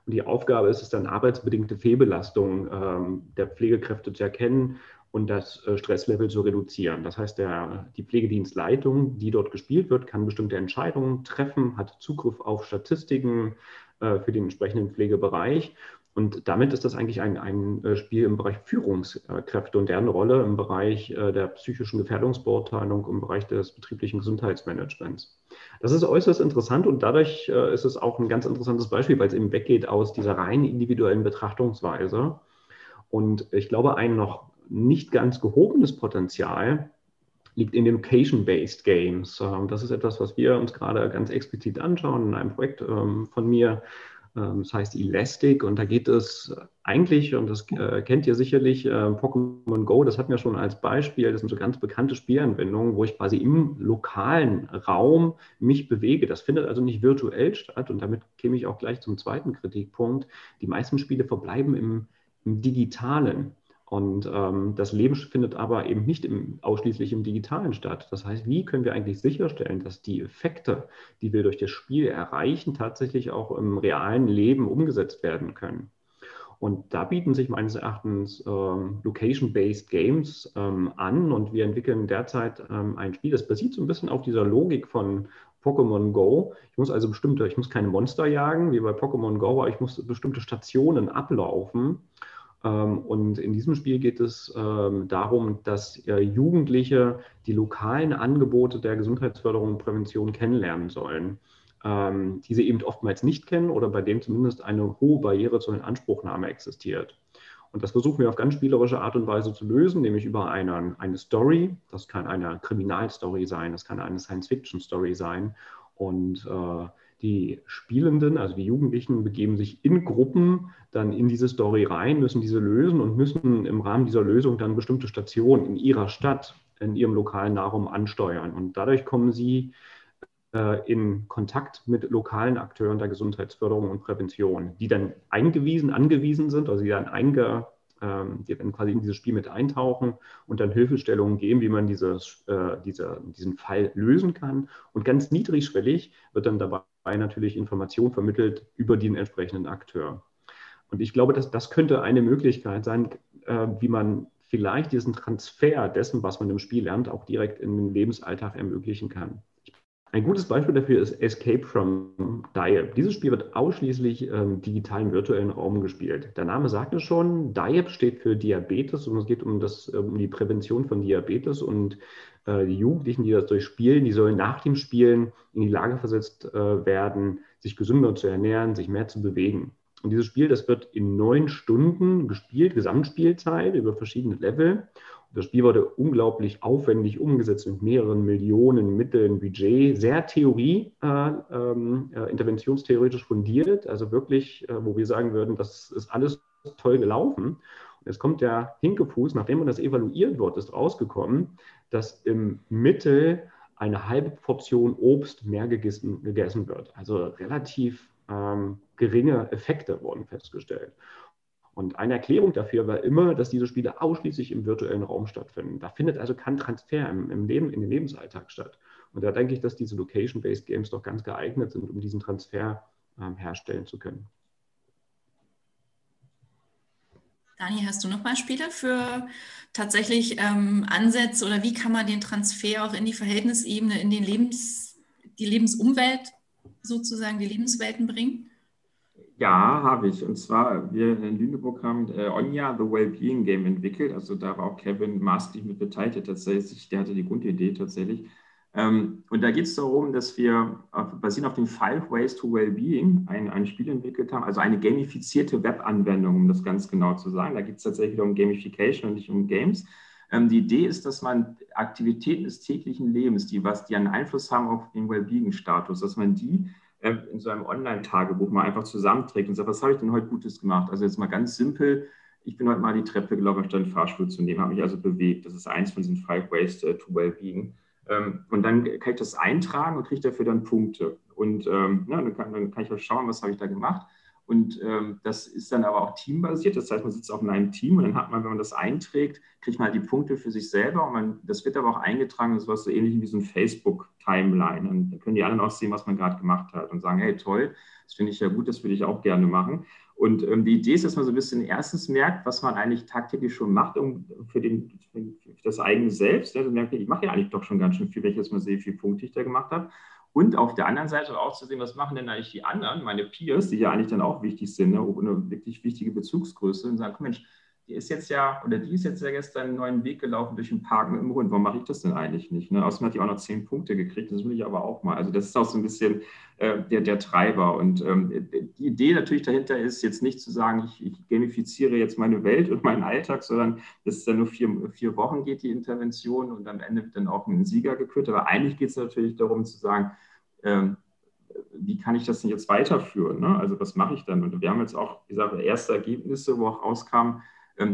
Und die Aufgabe ist es dann, arbeitsbedingte Fehlbelastung ähm, der Pflegekräfte zu erkennen und das äh, Stresslevel zu reduzieren. Das heißt, der, die Pflegedienstleitung, die dort gespielt wird, kann bestimmte Entscheidungen treffen, hat Zugriff auf Statistiken äh, für den entsprechenden Pflegebereich und damit ist das eigentlich ein, ein äh, Spiel im Bereich Führungskräfte und deren Rolle im Bereich äh, der psychischen Gefährdungsbeurteilung, im Bereich des betrieblichen Gesundheitsmanagements. Das ist äußerst interessant und dadurch ist es auch ein ganz interessantes Beispiel, weil es eben weggeht aus dieser rein individuellen Betrachtungsweise. Und ich glaube, ein noch nicht ganz gehobenes Potenzial liegt in den Location-Based Games. Ähm, das ist etwas, was wir uns gerade ganz explizit anschauen in einem Projekt ähm, von mir, ähm, das heißt Elastic und da geht es eigentlich, und das äh, kennt ihr sicherlich, äh, Pokémon Go, das hatten wir schon als Beispiel, das sind so ganz bekannte Spielanwendungen, wo ich quasi im lokalen Raum mich bewege. Das findet also nicht virtuell statt und damit käme ich auch gleich zum zweiten Kritikpunkt. Die meisten Spiele verbleiben im, im digitalen. Und ähm, das Leben findet aber eben nicht im, ausschließlich im Digitalen statt. Das heißt, wie können wir eigentlich sicherstellen, dass die Effekte, die wir durch das Spiel erreichen, tatsächlich auch im realen Leben umgesetzt werden können? Und da bieten sich meines Erachtens ähm, Location-Based Games ähm, an und wir entwickeln derzeit ähm, ein Spiel, das basiert so ein bisschen auf dieser Logik von Pokémon Go. Ich muss also bestimmte, ich muss keine Monster jagen, wie bei Pokémon Go, aber ich muss bestimmte Stationen ablaufen und in diesem Spiel geht es ähm, darum, dass äh, Jugendliche die lokalen Angebote der Gesundheitsförderung und Prävention kennenlernen sollen, ähm, die sie eben oftmals nicht kennen oder bei denen zumindest eine hohe Barriere zur Inanspruchnahme existiert. Und das versuchen wir auf ganz spielerische Art und Weise zu lösen, nämlich über eine, eine Story. Das kann eine Kriminalstory sein, das kann eine Science-Fiction-Story sein. Und äh, die Spielenden, also die Jugendlichen, begeben sich in Gruppen dann in diese Story rein, müssen diese lösen und müssen im Rahmen dieser Lösung dann bestimmte Stationen in ihrer Stadt, in ihrem lokalen Nahraum ansteuern. Und dadurch kommen sie äh, in Kontakt mit lokalen Akteuren der Gesundheitsförderung und Prävention, die dann eingewiesen, angewiesen sind, also die dann einge, ähm, die dann quasi in dieses Spiel mit eintauchen und dann Hilfestellungen geben, wie man dieses, äh, diese, diesen Fall lösen kann. Und ganz niedrigschwellig wird dann dabei natürlich Information vermittelt über den entsprechenden Akteur. Und ich glaube, dass das könnte eine Möglichkeit sein, äh, wie man vielleicht diesen Transfer dessen, was man im Spiel lernt, auch direkt in den Lebensalltag ermöglichen kann. Ein gutes Beispiel dafür ist Escape from Diep. Dieses Spiel wird ausschließlich im ähm, digitalen virtuellen Raum gespielt. Der Name sagt es schon, Diep steht für Diabetes und es geht um, das, um die Prävention von Diabetes und äh, die Jugendlichen, die das durchspielen, die sollen nach dem Spielen in die Lage versetzt äh, werden, sich gesünder zu ernähren, sich mehr zu bewegen. Und dieses Spiel, das wird in neun Stunden gespielt, Gesamtspielzeit über verschiedene Level. Das Spiel wurde unglaublich aufwendig umgesetzt mit mehreren Millionen Mitteln, Budget, sehr Theorie, äh, ähm, äh, interventionstheoretisch fundiert, also wirklich, äh, wo wir sagen würden, das ist alles toll gelaufen. Und jetzt kommt der Hinkefuß, nachdem man das evaluiert wird, ist rausgekommen, dass im Mittel eine halbe Portion Obst mehr gegessen, gegessen wird. Also relativ ähm, geringe Effekte wurden festgestellt. Und eine Erklärung dafür war immer, dass diese Spiele ausschließlich im virtuellen Raum stattfinden. Da findet also kein Transfer im, im Leben, in den Lebensalltag statt. Und da denke ich, dass diese Location-Based Games doch ganz geeignet sind, um diesen Transfer ähm, herstellen zu können. Dani, hast du noch Beispiele für tatsächlich ähm, Ansätze oder wie kann man den Transfer auch in die Verhältnisebene, in den Lebens, die Lebensumwelt sozusagen, die Lebenswelten bringen? Ja, habe ich. Und zwar, wir in Lüneburg haben äh, Onja, The Wellbeing Game, entwickelt. Also da war auch Kevin maßlich mit beteiligt tatsächlich. Der hatte die Grundidee tatsächlich. Ähm, und da geht es darum, dass wir basierend auf den Five Ways to Wellbeing ein, ein Spiel entwickelt haben, also eine gamifizierte Webanwendung, um das ganz genau zu sagen. Da geht es tatsächlich um Gamification und nicht um Games. Ähm, die Idee ist, dass man Aktivitäten des täglichen Lebens, die was, die einen Einfluss haben auf den Wellbeing-Status, dass man die in so einem Online-Tagebuch mal einfach zusammenträgt und sagt, was habe ich denn heute Gutes gemacht? Also jetzt mal ganz simpel, ich bin heute mal die Treppe gelaufen, statt einen Fahrstuhl zu nehmen, habe mich also bewegt. Das ist eins von diesen Five Ways to Wellbeing. Ähm, und dann kann ich das eintragen und kriege dafür dann Punkte. Und ähm, ja, dann, kann, dann kann ich auch schauen, was habe ich da gemacht. Und ähm, das ist dann aber auch teambasiert. Das heißt, man sitzt auch in einem Team und dann hat man, wenn man das einträgt, kriegt man halt die Punkte für sich selber. Und man, das wird aber auch eingetragen, das ist was so ähnlich wie so ein Facebook-Timeline. Und dann können die anderen auch sehen, was man gerade gemacht hat und sagen, hey, toll, das finde ich ja gut, das würde ich auch gerne machen. Und ähm, die Idee ist, dass man so ein bisschen erstens merkt, was man eigentlich tagtäglich schon macht um, für, den, für das eigene Selbst. Dann merkt, ich mache ja eigentlich doch schon ganz schön viel, jetzt mal sehe, wie viele Punkte ich da gemacht habe. Und auf der anderen Seite auch zu sehen, was machen denn eigentlich die anderen, meine Peers, die ja eigentlich dann auch wichtig sind, ne, eine wirklich wichtige Bezugsgröße, und sagen, Mensch, die ist jetzt ja, oder die ist jetzt ja gestern einen neuen Weg gelaufen durch den Park mit dem Hund. Warum mache ich das denn eigentlich nicht? Ne? Außerdem hat die auch noch zehn Punkte gekriegt, das will ich aber auch mal. Also das ist auch so ein bisschen äh, der, der Treiber. Und ähm, die Idee natürlich dahinter ist, jetzt nicht zu sagen, ich, ich, gamifiziere jetzt meine Welt und meinen Alltag, sondern dass es dann nur vier, vier Wochen geht, die Intervention, und am Ende wird dann auch ein Sieger gekürt. Aber eigentlich geht es natürlich darum zu sagen, ähm, wie kann ich das denn jetzt weiterführen? Ne? Also was mache ich dann? Und wir haben jetzt auch, wie gesagt, erste Ergebnisse, wo auch rauskam,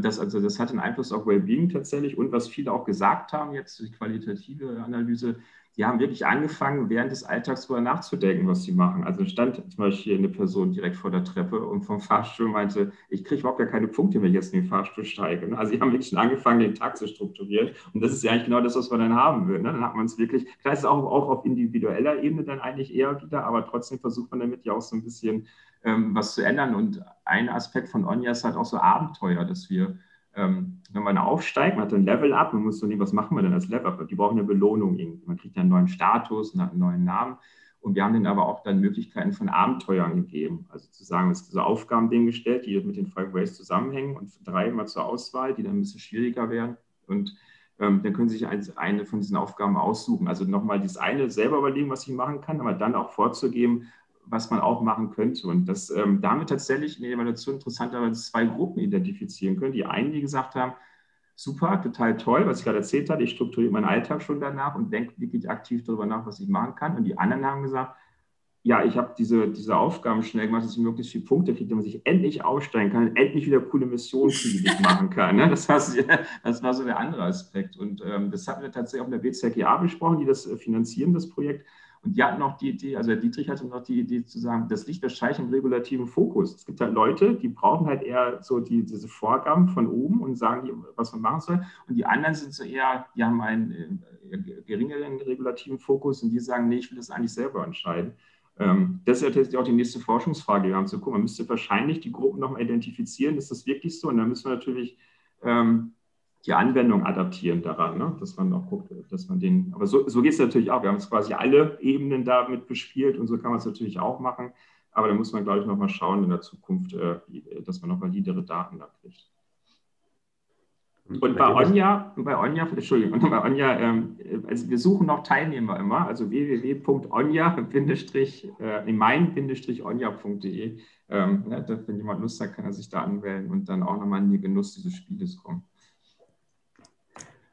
das, also das hat einen Einfluss auf Wellbeing tatsächlich und was viele auch gesagt haben, jetzt die qualitative Analyse, die haben wirklich angefangen, während des Alltags darüber nachzudenken, was sie machen. Also stand zum Beispiel eine Person direkt vor der Treppe und vom Fahrstuhl meinte, ich kriege überhaupt gar keine Punkte, wenn ich jetzt in den Fahrstuhl steige. Also sie haben wirklich schon angefangen, den Tag zu strukturieren. Und das ist ja eigentlich genau das, was man dann haben will. Ne? Dann hat man es wirklich, klar ist es auch, auch auf individueller Ebene dann eigentlich eher wieder, aber trotzdem versucht man damit ja auch so ein bisschen ähm, was zu ändern. Und ein Aspekt von Onja ist halt auch so Abenteuer, dass wir ähm, wenn man aufsteigt, man hat ein Level up, man muss so nehmen, was machen wir denn als Level up? Die brauchen eine Belohnung irgendwie. Man kriegt einen neuen Status einen neuen Namen. Und wir haben denen aber auch dann Möglichkeiten von Abenteuern gegeben. Also zu sagen, es ist so Aufgaben denen gestellt, die mit den Five Ways zusammenhängen und drei mal zur Auswahl, die dann ein bisschen schwieriger werden. Und ähm, dann können Sie sich eine von diesen Aufgaben aussuchen. Also nochmal dieses eine selber überlegen, was ich machen kann, aber dann auch vorzugeben, was man auch machen könnte. Und dass ähm, damit tatsächlich in der Evaluation interessanterweise zwei Gruppen identifizieren können. Die einen, die gesagt haben, super, total toll, was ich gerade erzählt habe, ich strukturiere meinen Alltag schon danach und denke wirklich aktiv darüber nach, was ich machen kann. Und die anderen haben gesagt, ja, ich habe diese, diese Aufgaben schnell gemacht, dass ich möglichst viele Punkte kriege, damit ich endlich aussteigen kann, endlich wieder coole Missionen die ich machen kann. Ne? Das, war, das war so der andere Aspekt. Und ähm, das hatten wir tatsächlich auch mit der BZGA besprochen, die das äh, finanzieren, das Projekt. Und die hatten noch die Idee, also Dietrich hatte noch die Idee zu sagen, das liegt wahrscheinlich im regulativen Fokus. Es gibt halt Leute, die brauchen halt eher so die, diese Vorgaben von oben und sagen, was man machen soll. Und die anderen sind so eher, die haben einen äh, geringeren regulativen Fokus und die sagen, nee, ich will das eigentlich selber entscheiden. Ähm, das ist natürlich auch die nächste Forschungsfrage. Wir haben zu gucken, man müsste wahrscheinlich die Gruppen nochmal identifizieren, ist das wirklich so? Und dann müssen wir natürlich ähm, die Anwendung adaptieren daran, ne? dass man auch guckt, dass man den, aber so, so geht es natürlich auch. Wir haben es quasi alle Ebenen damit bespielt und so kann man es natürlich auch machen. Aber da muss man, glaube ich, nochmal schauen in der Zukunft, äh, dass man noch validere Daten da kriegt. Und bei Onja, bei Onja, Entschuldigung, und bei Onja, ähm, also wir suchen noch Teilnehmer immer, also www.onja-mein-onja.de. Ähm, ja, wenn jemand Lust hat, kann er sich da anmelden und dann auch nochmal in den Genuss dieses Spieles kommen.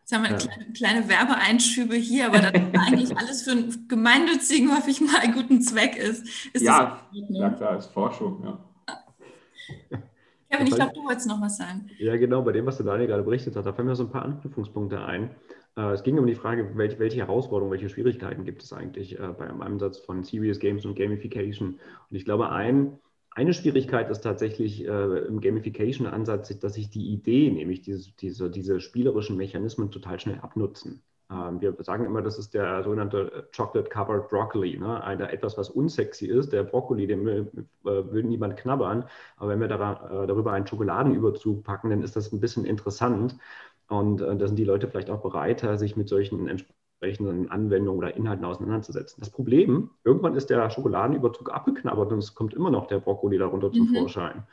Jetzt haben wir ja. kleine, kleine Werbeeinschübe hier, aber das ist eigentlich alles für einen gemeinnützigen, hoffe ich mal, guten Zweck ist. ist ja, ja, klar, ist Forschung, ja. Kevin, ich glaube, du wolltest noch was sagen. Ja, genau, bei dem, was der Daniel gerade berichtet hat, da fallen mir so ein paar Anknüpfungspunkte ein. Äh, es ging um die Frage, welche, Herausforderungen, welche Schwierigkeiten gibt es eigentlich äh, beim Einsatz von Serious Games und Gamification. Und ich glaube, ein, eine Schwierigkeit ist tatsächlich äh, im Gamification-Ansatz, dass sich die Idee, nämlich diese, diese, diese spielerischen Mechanismen total schnell abnutzen. Ähm, wir sagen immer, das ist der sogenannte Chocolate Covered Broccoli, ne? Eine, etwas, was unsexy ist. Der Brokkoli, den äh, will niemand knabbern, aber wenn wir da, äh, darüber einen Schokoladenüberzug packen, dann ist das ein bisschen interessant. Und äh, da sind die Leute vielleicht auch bereiter, sich mit solchen entsprechenden Anwendungen oder Inhalten auseinanderzusetzen. Das Problem, irgendwann ist der Schokoladenüberzug abgeknabbert und es kommt immer noch der Brokkoli darunter zum mhm. Vorschein.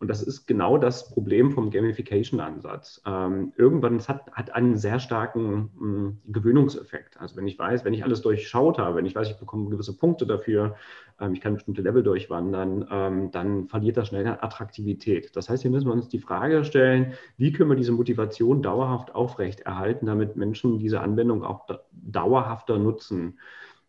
Und das ist genau das Problem vom Gamification-Ansatz. Ähm, irgendwann, es hat, hat einen sehr starken mh, hm, Gewöhnungseffekt. Also wenn ich weiß, wenn ich alles durchschaut habe, wenn ich weiß, ich bekomme gewisse Punkte dafür, ähm, ich kann bestimmte Level durchwandern, ähm, dann verliert das schnell an Attraktivität. Das heißt, hier müssen wir uns die Frage stellen, wie können wir diese Motivation dauerhaft aufrechterhalten, damit Menschen diese Anwendung auch dauerhafter nutzen.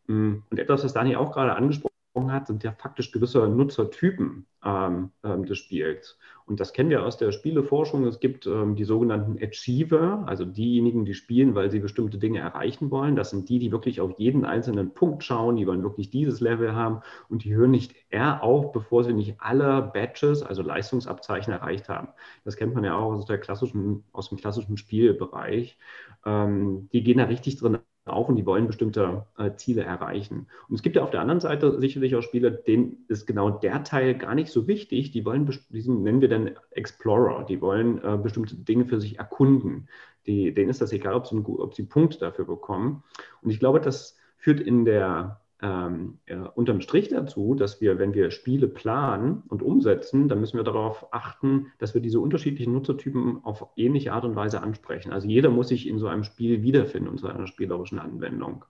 Hm, und etwas, was Dani auch gerade angesprochen hat, sind ja faktisch gewisse Nutzertypen ähm, ähm, des Spiels. Und das kennen wir aus der Spieleforschung. Es gibt ähm, die sogenannten Achiever, also diejenigen, die spielen, weil sie bestimmte Dinge erreichen wollen. Das sind die, die wirklich auf jeden einzelnen Punkt schauen, die wollen wirklich dieses Level haben und die hören nicht eher auf, bevor sie nicht alle Badges, also Leistungsabzeichen erreicht haben. Das kennt man ja auch aus, der klassischen, aus dem klassischen Spielbereich. Ähm, die gehen da richtig drin auf und die wollen bestimmte äh, Ziele erreichen. Und es gibt ja auf der anderen Seite sicherlich auch Spieler, denen ist genau der Teil gar nicht so wichtig. Die wollen, diesen nennen wir dann Explorer, die wollen äh, bestimmte Dinge für sich erkunden. Die, denen ist das egal, ob sie, ob sie Punkte dafür bekommen. Und ich glaube, das führt in der ähm, äh, unterm Strich dazu, dass wir, wenn wir Spiele planen und umsetzen, dann müssen wir darauf achten, dass wir diese unterschiedlichen Nutzertypen auf ähnliche Art und Weise ansprechen. Also jeder muss sich in so einem Spiel wiederfinden, in so einer spielerischen Anwendung.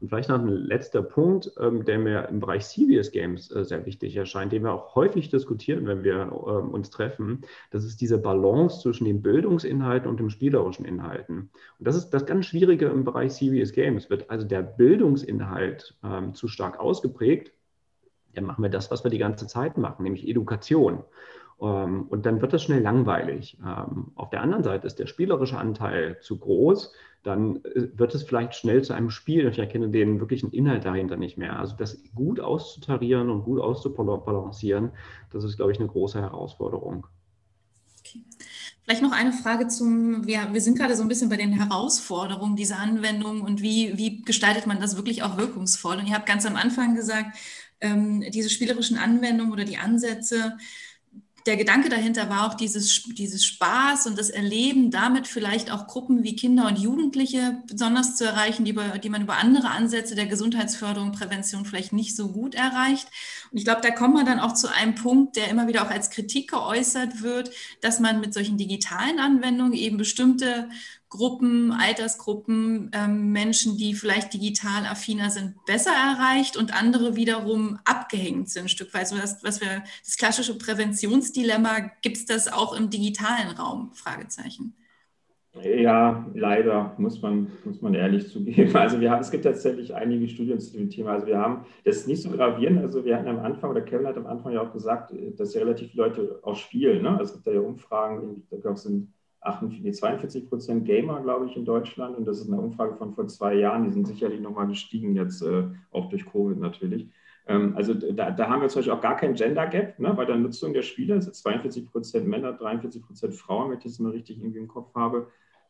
Und vielleicht noch ein letzter Punkt, ähm, der mir im Bereich Serious Games äh, sehr wichtig erscheint, den wir auch häufig diskutieren, wenn wir ähm, uns treffen. Das ist diese Balance zwischen den Bildungsinhalten und den spielerischen Inhalten. Und das ist das ganz Schwierige im Bereich Serious Games. Wird also der Bildungsinhalt ähm, zu stark ausgeprägt, dann machen wir das, was wir die ganze Zeit machen, nämlich Education. Und dann wird das schnell langweilig. Auf der anderen Seite ist der spielerische Anteil zu groß dann äh, wird es vielleicht schnell zu einem Spiel und ich erkenne den wirklichen Inhalt dahinter nicht mehr. Also das gut auszutarieren und gut auszubalancieren, das ist, glaube ich, eine große Herausforderung. Okay. Vielleicht noch eine Frage zum, wir, wir sind gerade so ein bisschen bei den Herausforderungen dieser Anwendung und wie, wie gestaltet man das wirklich auch wirkungsvoll? Und ihr habt ganz am Anfang gesagt, ähm, diese spielerischen Anwendungen oder die Ansätze, der Gedanke dahinter war auch dieses, dieses Spaß und das Erleben, damit vielleicht auch Gruppen wie Kinder und Jugendliche besonders zu erreichen, die, die man über andere Ansätze der Gesundheitsförderung, Prävention vielleicht nicht so gut erreicht. Und ich glaube, da kommt man dann auch zu einem Punkt, der immer wieder auch als Kritik geäußert wird, dass man mit solchen digitalen Anwendungen eben bestimmte Gruppen, Altersgruppen, ähm, Menschen, die vielleicht digital affiner sind, besser erreicht und andere wiederum abgehängt sind, ein Stück weit. So das, was wir, das klassische Präventionsdilemma, gibt es das auch im digitalen Raum? Fragezeichen. Ja, leider, muss man, muss man ehrlich zugeben. Also wir haben, es gibt tatsächlich einige Studien zu dem Thema. Also wir haben, das ist nicht so gravierend, also wir hatten am Anfang, oder Kevin hat am Anfang ja auch gesagt, dass ja relativ viele Leute auch spielen. Ne? Also es gibt da ja Umfragen, da glaube sind 48, 42 Prozent Gamer, glaube ich, in Deutschland. Und das ist eine Umfrage von vor zwei Jahren. Die sind sicherlich nochmal gestiegen, jetzt äh, auch durch Covid natürlich. Ähm, also da, da, haben wir zum Beispiel auch gar kein Gender Gap ne, bei der Nutzung der Spiele. Es sind 42 Prozent Männer, 43 Prozent Frauen, wenn ich das mal richtig irgendwie im Kopf habe.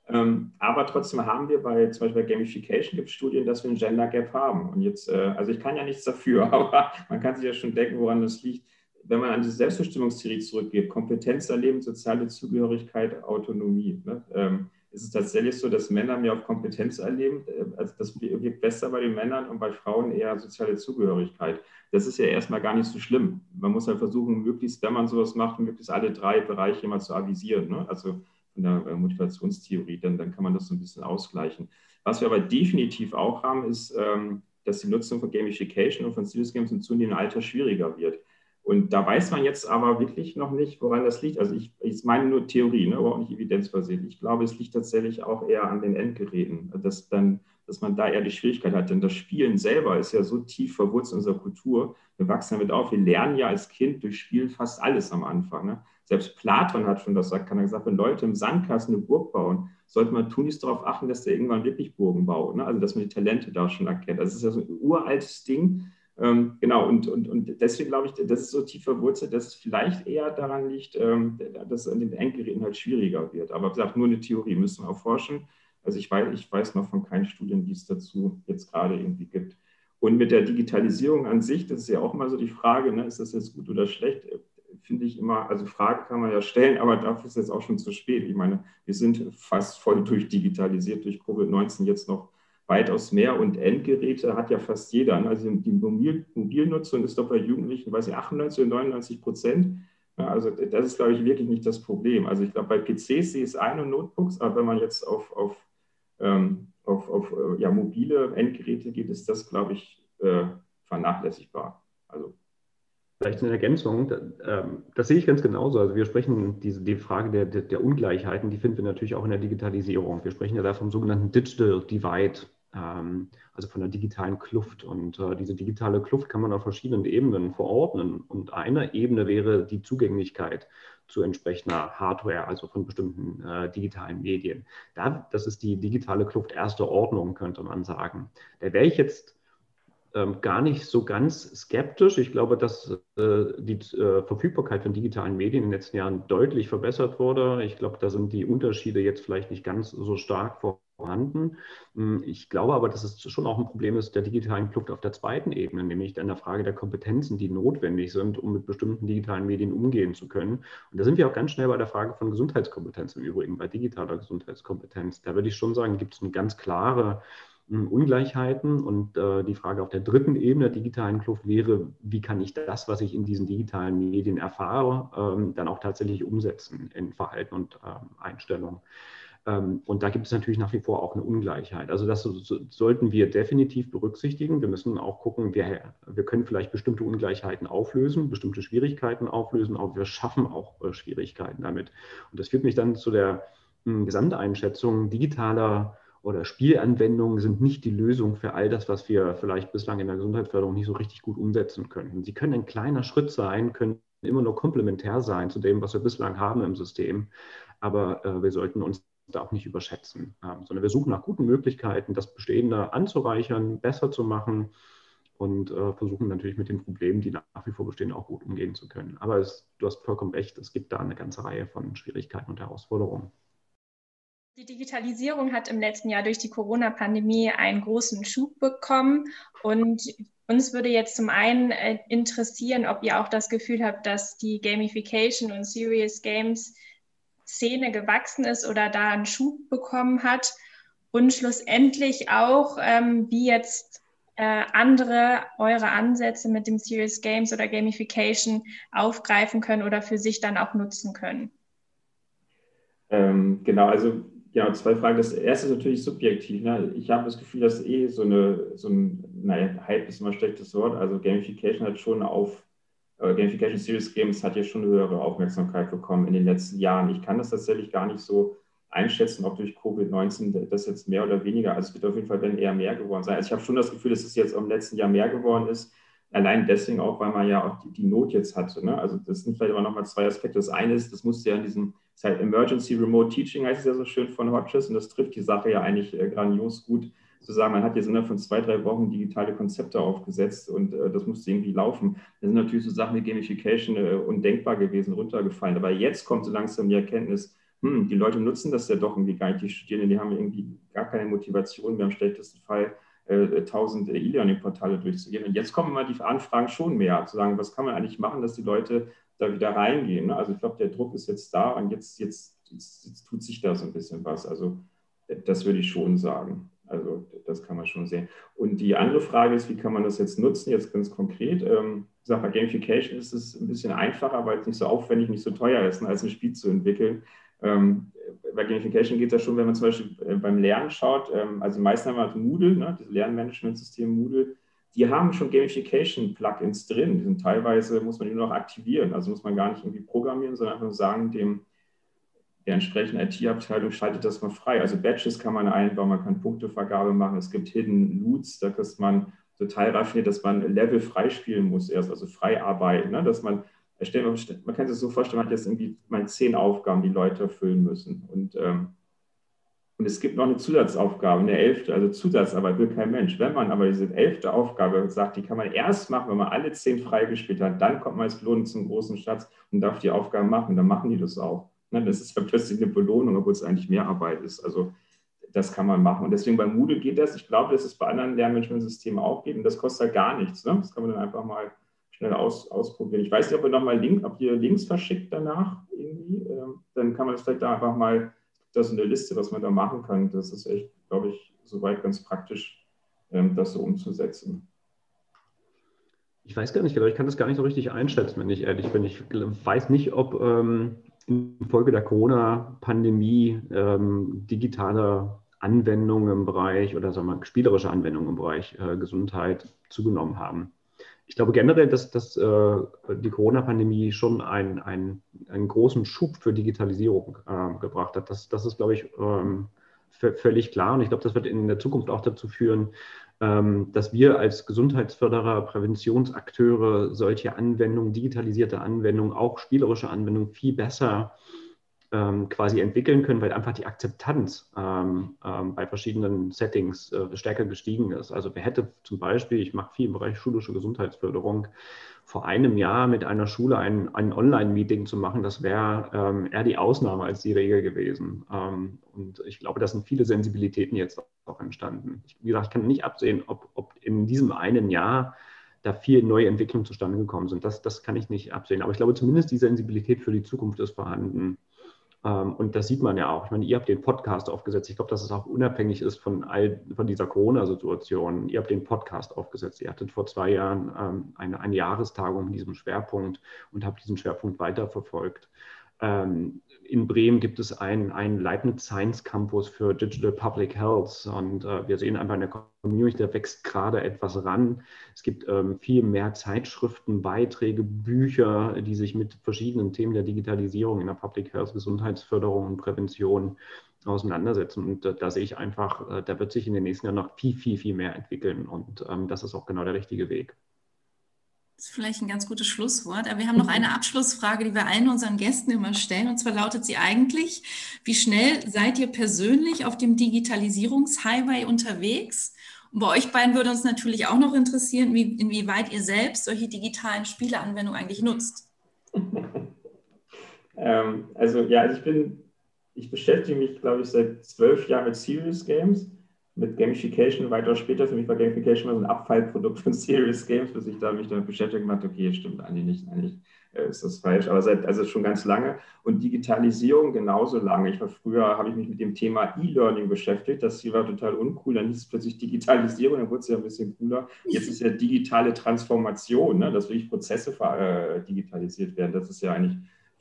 Ähm, aber trotzdem haben wir bei zum Beispiel bei Gamification gibt Studien, dass wir ein Gender Gap haben. Und jetzt, äh, also ich kann ja nichts dafür, aber man kann sich ja schon denken, woran das liegt wenn man an diese Selbstbestimmungstheorie zurückgeht, Kompetenz erleben, soziale Zugehörigkeit, Autonomie. Ne? Ähm, ist es tatsächlich so, dass Männer mehr auf Kompetenz erleben. Also das wirkt besser bei den Männern und bei Frauen eher soziale Zugehörigkeit. Das ist ja erstmal gar nicht so schlimm. Man muss halt versuchen, möglichst, wenn man sowas macht, möglichst alle drei Bereiche mal zu avisieren. Ne? Also von der äh, Motivationstheorie, dann, dann kann man das so ein bisschen ausgleichen. Was wir aber definitiv auch haben, ist, ähm, dass die Nutzung von Gamification und von Serious Games im zunehmenden Alter schwieriger wird. Und da weiß man jetzt aber wirklich noch nicht, woran das liegt. Also ich, ich meine nur Theorie, ne, überhaupt nicht evidenzbasiert. Ich glaube, es liegt tatsächlich auch eher an den Endgeräten, dass, dann, dass man da eher die Schwierigkeit hat. Denn das Spielen selber ist ja so tief verwurzelt in unserer Kultur. Wir wachsen damit auf. Wir lernen ja als Kind durch Spielen fast alles am Anfang. Ne? Selbst Platon hat schon das gesagt, kann er gesagt, wenn Leute im Sandkasten eine Burg bauen, sollte man tunlichst darauf achten, dass der irgendwann wirklich Burgen baut. Ne? Also dass man die Talente da schon erkennt. Das ist ja so ein uraltes Ding ähm, genau, und, und, und deswegen glaube ich, das ist so tief verwurzelt, dass es vielleicht eher daran liegt, ähm, dass es an den Endgeräten halt schwieriger wird. Aber wie gesagt, nur eine Theorie müssen wir auch forschen. Also ich weiß, ich weiß noch von keinen Studien, die es dazu jetzt gerade irgendwie gibt. Und mit der Digitalisierung an sich, das ist ja auch immer so die Frage, ne, ist das jetzt gut oder schlecht? Finde ich immer, also Frage kann man ja stellen, aber dafür ist jetzt auch schon zu spät. Ich meine, wir sind fast voll durchdigitalisiert durch Covid-19 jetzt noch weitaus mehr und Endgeräte hat ja fast jeder. Ne? Also die Mobil Mobilnutzung ist doch bei Jugendlichen, weiß ich, 98 oder 99 Prozent. Also das ist, glaube ich, wirklich nicht das Problem. Also ich glaube, bei PCs sehe ich es ein und Notebooks, aber wenn man jetzt auf, auf, ähm, auf, auf äh, ja, mobile Endgeräte geht, ist das, glaube ich, äh, vernachlässigbar. Also Vielleicht eine Ergänzung, ähm, das sehe ich ganz genauso. Also wir sprechen diese, die Frage der, der, Ungleichheiten, die finden wir natürlich auch in der Digitalisierung. Wir sprechen ja da vom sogenannten Digital Divide. Ähm, also von der digitalen Kluft. Und äh, diese digitale Kluft kann man auf verschiedenen Ebenen verordnen. Und eine Ebene wäre die Zugänglichkeit zu entsprechender Hardware, also von bestimmten äh, digitalen Medien. Da, das ist die digitale Kluft erster Ordnung, könnte man sagen. Da wäre ich jetzt ähm, gar nicht so ganz skeptisch. Ich glaube, dass äh, die äh, Verfügbarkeit von digitalen Medien in den letzten Jahren deutlich verbessert wurde. Ich glaube, da sind die Unterschiede jetzt vielleicht nicht ganz so stark vor vorhanden. Hm, ich glaube aber, dass es schon auch ein Problem ist der digitalen Kluft auf der zweiten Ebene, nämlich in der Frage der Kompetenzen, die notwendig sind, um mit bestimmten digitalen Medien umgehen zu können. Und da sind wir auch ganz schnell bei der Frage von Gesundheitskompetenz im Übrigen, bei digitaler Gesundheitskompetenz. Da würde ich schon sagen, gibt es eine ganz klare hm, Ungleichheiten. Und äh, die Frage auf der dritten Ebene der digitalen Kluft wäre, wie kann ich das, was ich in diesen digitalen Medien erfahre, ähm, dann auch tatsächlich umsetzen in Verhalten und ähm, Einstellungen. Ähm, und da gibt es natürlich nach wie vor auch eine Ungleichheit. Also das sollten wir definitiv berücksichtigen. Wir müssen auch gucken, wir, wir können vielleicht bestimmte Ungleichheiten auflösen, bestimmte Schwierigkeiten auflösen, aber wir schaffen auch äh, Schwierigkeiten damit. Und das führt mich dann zu der hm, Gesamteinschätzung digitaler oder Spielanwendungen sind nicht die Lösung für all das, was wir vielleicht bislang in der Gesundheitsförderung nicht so richtig gut umsetzen können. Sie können ein kleiner Schritt sein, können immer nur komplementär sein zu dem, was wir bislang haben im System. Aber äh, wir sollten uns da auch nicht überschätzen, ähm, sondern wir suchen nach guten Möglichkeiten, das Bestehende anzureichern, besser zu machen und äh, versuchen natürlich mit den Problemen, die nach wie vor bestehen, auch gut umgehen zu können. Aber es, du hast vollkommen recht, es gibt da eine ganze Reihe von Schwierigkeiten und Herausforderungen. Die Digitalisierung hat im letzten Jahr durch die Corona-Pandemie einen großen Schub bekommen und uns würde jetzt zum einen äh, interessieren, ob ihr auch das Gefühl habt, dass die Gamification und Serious Games Szene gewachsen ist oder da einen Schub bekommen hat und schlussendlich auch, ähm, wie jetzt äh, andere eure Ansätze mit dem Serious Games oder Gamification aufgreifen können oder für sich dann auch nutzen können. Ähm, genau, also ja, zwei Fragen. Das erste ist natürlich subjektiv. Ne? Ich habe das Gefühl, dass eh so, eine, so ein, naja, Hype ist immer ein schlechtes Wort. Also Gamification hat schon auf äh, Gamification Series Games hat jetzt schon höhere Aufmerksamkeit bekommen in den letzten Jahren. Ich kann das tatsächlich gar nicht so einschätzen, ob durch Covid-19 das jetzt mehr oder weniger, also es wird auf jeden Fall dann eher mehr geworden sein. Also ich habe schon das Gefühl, dass es jetzt im letzten Jahr mehr geworden ist. Allein deswegen auch, weil man ja auch die, die Not jetzt hatte. Ne? Also das sind vielleicht aber nochmal zwei Aspekte. Das eine ist, das musste ja in diesem das halt Emergency Remote Teaching, heißt es ja so schön von Hodges, und das trifft die Sache ja eigentlich äh, grandios gut zu sagen, man hat jetzt innerhalb von zwei, drei Wochen digitale Konzepte aufgesetzt und äh, das musste irgendwie laufen. Da sind natürlich so Sachen wie Gamification äh, undenkbar gewesen, runtergefallen. Aber jetzt kommt so langsam die Erkenntnis, hm, die Leute nutzen das ja doch irgendwie gar nicht. Die Studierenden, die haben irgendwie gar keine Motivation mehr im schlechtesten Fall äh, 1000 E-Learning-Portale durchzugehen. Und jetzt kommen immer die Anfragen schon mehr, zu sagen, was kann man eigentlich machen, dass die Leute da wieder reingehen. Ne? Also ich glaube, der Druck ist jetzt da und jetzt, jetzt jetzt, jetzt tut sich da so ein bisschen was. Also das würde ich schon sagen. Also das kann man schon sehen. Und die andere Frage ist, wie kann man das jetzt nutzen, jetzt ganz konkret? Ähm, ich sage, bei Gamification ist es ein bisschen einfacher, weil es nicht so aufwendig, nicht so teuer ist, ne, als ein Spiel zu entwickeln. Ähm, bei Gamification geht es ja schon, wenn man zum Beispiel äh, beim Lernen schaut, ähm, also die meisten haben halt Moodle, ne, das Lernmanagementsystem Moodle, die haben schon Gamification-Plugins drin. Die sind teilweise, muss man die nur noch aktivieren, also muss man gar nicht irgendwie programmieren, sondern einfach nur sagen, dem der entsprechende IT-Abteilung schaltet das mal frei. Also Batches kann man einbauen, man kann Punktevergabe machen, es gibt Hidden Loots, da ist man total raffiniert, dass man Level freispielen muss erst, also frei arbeiten, ne? dass man, man kann sich so vorstellen, man hat jetzt irgendwie mal zehn Aufgaben, die Leute erfüllen müssen und ähm, und es gibt noch eine Zusatzaufgabe, eine elfte, also Zusatzarbeit will kein Mensch. Wenn man aber diese elfte Aufgabe sagt, die kann man erst machen, wenn man alle zehn freigespielt hat, dann kommt man als Belohnung zum großen Schatz und darf die Aufgaben machen, dann machen die das auch. Ne, das ist ja plötzlich eine Belohnung, obwohl es eigentlich mehr Arbeit ist. Also das kann man machen. Und deswegen bei Moodle geht das. Ich glaube, dass es bei anderen Lernmanagementsystemen auch geht. Und das kostet halt gar nichts. Ne? Das kann man dann einfach mal schnell aus, ausprobieren. Ich weiß nicht, ob ihr nochmal Link, ob ihr Links verschickt danach irgendwie. Ähm, dann kann man das vielleicht da einfach mal, das ist eine Liste, was man da machen kann. Das ist echt, glaube ich, soweit ganz praktisch, ähm, das so umzusetzen. Ich weiß gar nicht genau, ich kann das gar nicht so richtig einschätzen, wenn ich ehrlich bin. Ich weiß nicht, ob ähm, infolge der Corona-Pandemie ähm, digitale Anwendungen im Bereich oder sagen wir spielerische Anwendungen im Bereich äh, Gesundheit zugenommen haben. Ich glaube generell, dass, dass äh, die Corona-Pandemie schon ein, ein, einen großen Schub für Digitalisierung äh, gebracht hat. Das, das ist, glaube ich, ähm, völlig klar. Und ich glaube, das wird in der Zukunft auch dazu führen, dass wir als Gesundheitsförderer, Präventionsakteure solche Anwendungen, digitalisierte Anwendungen, auch spielerische Anwendungen viel besser ähm, quasi entwickeln können, weil einfach die Akzeptanz ähm, ähm, bei verschiedenen Settings äh, stärker gestiegen ist. Also wer hätte zum Beispiel, ich mache viel im Bereich schulische Gesundheitsförderung, vor einem Jahr mit einer Schule ein, ein Online-Meeting zu machen, das wäre ähm, eher die Ausnahme als die Regel gewesen. Ähm, und ich glaube, da sind viele Sensibilitäten jetzt auch entstanden. Ich, wie gesagt, ich kann nicht absehen, ob, ob in diesem einen Jahr da viel neue Entwicklungen zustande gekommen sind. Das, das kann ich nicht absehen. Aber ich glaube, zumindest die Sensibilität für die Zukunft ist vorhanden. Ähm, und das sieht man ja auch. Ich meine, ihr habt den Podcast aufgesetzt. Ich glaube, dass es auch unabhängig ist von, all, von dieser Corona-Situation. Ihr habt den Podcast aufgesetzt. Ihr hattet vor zwei Jahren ähm, eine, eine Jahrestagung mit diesem Schwerpunkt und habt diesen Schwerpunkt weiterverfolgt. Ähm, in Bremen gibt es einen, einen Leibniz Science Campus für Digital Public Health und äh, wir sehen einfach in der Community, da wächst gerade etwas ran. Es gibt ähm, viel mehr Zeitschriften, Beiträge, Bücher, die sich mit verschiedenen Themen der Digitalisierung in der Public Health, Gesundheitsförderung und Prävention auseinandersetzen. Und äh, da sehe ich einfach, äh, da wird sich in den nächsten Jahren noch viel, viel, viel mehr entwickeln und ähm, das ist auch genau der richtige Weg. Ist vielleicht ein ganz gutes Schlusswort. Aber wir haben noch eine Abschlussfrage, die wir allen unseren Gästen immer stellen. Und zwar lautet sie eigentlich, wie schnell seid ihr persönlich auf dem Digitalisierungshighway unterwegs? Und bei euch beiden würde uns natürlich auch noch interessieren, wie, inwieweit ihr selbst solche digitalen Spieleanwendungen eigentlich nutzt. ähm, also ja, also ich bin, ich beschäftige mich, glaube ich, seit zwölf Jahren mit Serious Games mit Gamification weiter später. Für mich war Gamification immer so ein Abfallprodukt von Serious Games, bis ich da mich damit beschäftigt dachte, okay, stimmt eigentlich nicht, eigentlich äh, ist das falsch. Aber seit, also schon ganz lange. Und Digitalisierung genauso lange. Ich war früher, habe ich mich mit dem Thema E-Learning beschäftigt. Das hier war total uncool. Dann hieß es plötzlich Digitalisierung, dann wurde es ja ein bisschen cooler. Jetzt ist ja digitale Transformation, ne? dass wirklich Prozesse äh, digitalisiert werden. Das ist ja eigentlich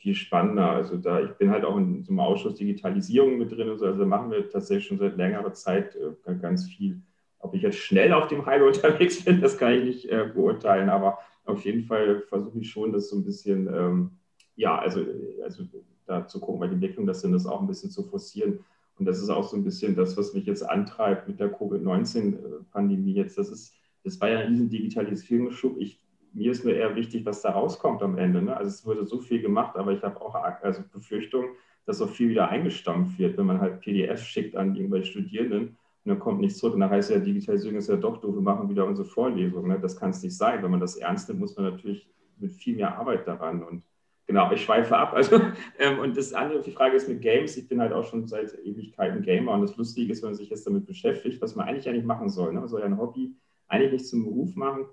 viel spannender. Also da, ich bin halt auch in so einem Ausschuss Digitalisierung mit drin und so, also da machen wir tatsächlich schon seit längerer Zeit äh, ganz viel. Ob ich jetzt schnell auf dem Highway unterwegs bin, das kann ich nicht äh, beurteilen, aber auf jeden Fall versuche ich schon, das so ein bisschen, ähm, ja, also, also da zu gucken, weil die Entwicklung das sind, das auch ein bisschen zu forcieren. Und das ist auch so ein bisschen das, was mich jetzt antreibt mit der Covid-19-Pandemie jetzt. Das ist, das war ja ein riesen Digitalisierungsschub. Ich mir ist nur eher wichtig, was da rauskommt am Ende. Ne? Also es wurde so viel gemacht, aber ich habe auch also Befürchtung, dass so viel wieder eingestampft wird, wenn man halt PDFs schickt an irgendwelche Studierenden und dann kommt nichts zurück. Und dann heißt ja, Digitalisierung ist ja doch doof, wir machen wieder unsere Vorlesung. Ne? Das kann es nicht sein. Wenn man das ernst nimmt, muss man natürlich mit viel mehr Arbeit daran. Und genau, ich schweife ab. Also, ähm, und das andere, die Frage ist mit Games. Ich bin halt auch schon seit Ewigkeiten Gamer und das Lustige ist, wenn man sich jetzt damit beschäftigt, was man eigentlich eigentlich machen soll. Ne? Man soll ja ein Hobby eigentlich nicht zum Beruf machen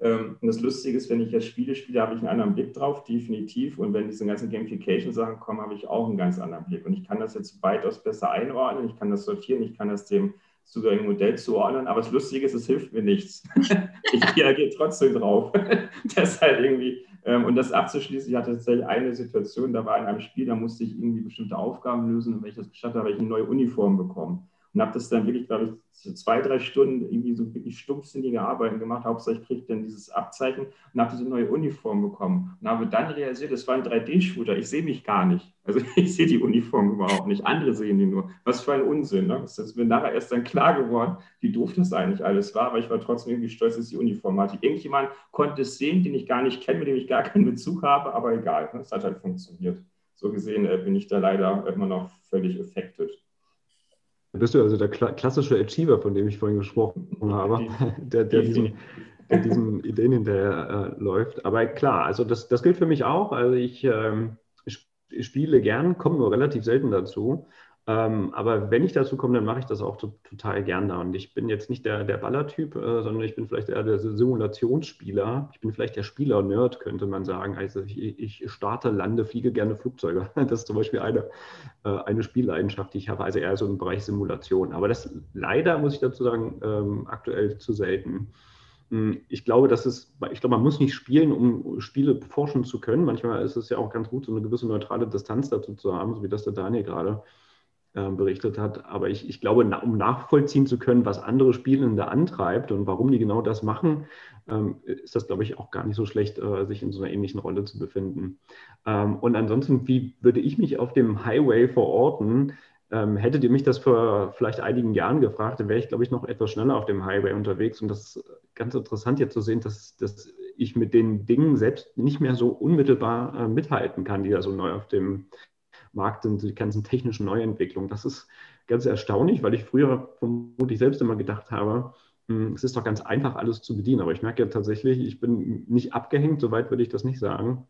und das Lustige ist, wenn ich jetzt Spiele spiele, habe ich einen anderen Blick drauf, definitiv. Und wenn diese ganzen Gamification-Sachen kommen, habe ich auch einen ganz anderen Blick. Und ich kann das jetzt weitaus besser einordnen, ich kann das sortieren, ich kann das dem zugehörigen Modell zuordnen. Aber das Lustige ist, es hilft mir nichts. ich reagiere trotzdem drauf. Deshalb irgendwie, ähm, und das abzuschließen, ich hatte tatsächlich eine Situation, da war in einem Spiel, da musste ich irgendwie bestimmte Aufgaben lösen. Und wenn ich das geschafft habe, habe ich eine neue Uniform bekommen und habe das dann wirklich, glaube ich, zwei, drei Stunden irgendwie so wirklich stumpfsinnige Arbeiten gemacht. Hauptsache ich kriege dann dieses Abzeichen und habe diese neue Uniform bekommen und habe dann realisiert, das war ein 3D-Shooter. Ich sehe mich gar nicht. Also ich sehe die Uniform überhaupt nicht. Andere sehen die nur. Was für ein Unsinn. Ne? Das ist mir nachher erst dann klar geworden, wie doof das eigentlich alles war, aber ich war trotzdem irgendwie stolz, dass die Uniform hatte. Irgendjemand konnte es sehen, den ich gar nicht kenne, mit dem ich gar keinen Bezug habe, aber egal. Ne? Es hat halt funktioniert. So gesehen äh, bin ich da leider immer noch völlig affected. Bist du also der klassische Achiever, von dem ich vorhin gesprochen habe, der, der diesen, der diesen Ideen hinterher äh, läuft. Aber klar, also das, das gilt für mich auch. Also ich, ähm, ich spiele gern, komme nur relativ selten dazu. Ähm, aber wenn ich dazu komme, dann mache ich das auch total gerne. Und ich bin jetzt nicht der, der Ballertyp, äh, sondern ich bin vielleicht eher der Simulationsspieler. Ich bin vielleicht der Spieler-Nerd, könnte man sagen. Also ich, ich, starte, lande, fliege gerne Flugzeuge. Das ist zum Beispiel eine, äh, eine Spielleidenschaft, die ich habe, also eher so im Bereich Simulation. Aber das leider, muss ich dazu sagen, ähm, aktuell zu selten. Hm, ich glaube, das ist, ich glaube, man muss nicht spielen, um Spiele forschen zu können. Manchmal ist es ja auch ganz gut, so eine gewisse neutrale Distanz dazu zu haben, so wie das der Daniel gerade äh, berichtet hat. Aber ich, ich glaube, um nachvollziehen zu können, was andere Spielende antreibt und warum die genau das machen, ähm, ist das, glaube ich, auch gar nicht so schlecht, äh, sich in so einer ähnlichen Rolle zu befinden. Ähm, und ansonsten, wie würde ich mich auf dem Highway verorten? Ähm, hättet ihr mich das vor vielleicht einigen Jahren gefragt, dann wäre ich, glaube ich, noch etwas schneller auf dem Highway unterwegs. Und das ist ganz interessant jetzt zu sehen, dass, dass ich mit den Dingen selbst nicht mehr so unmittelbar äh, mithalten kann, die da so neu auf dem Markt sind, die ganzen technischen Neuentwicklungen. Das ist ganz erstaunlich, weil ich früher vermutlich selbst immer gedacht habe, hm, es ist doch ganz einfach, alles zu bedienen. Aber ich merke ja tatsächlich, ich bin nicht abgehängt, soweit würde ich das nicht sagen.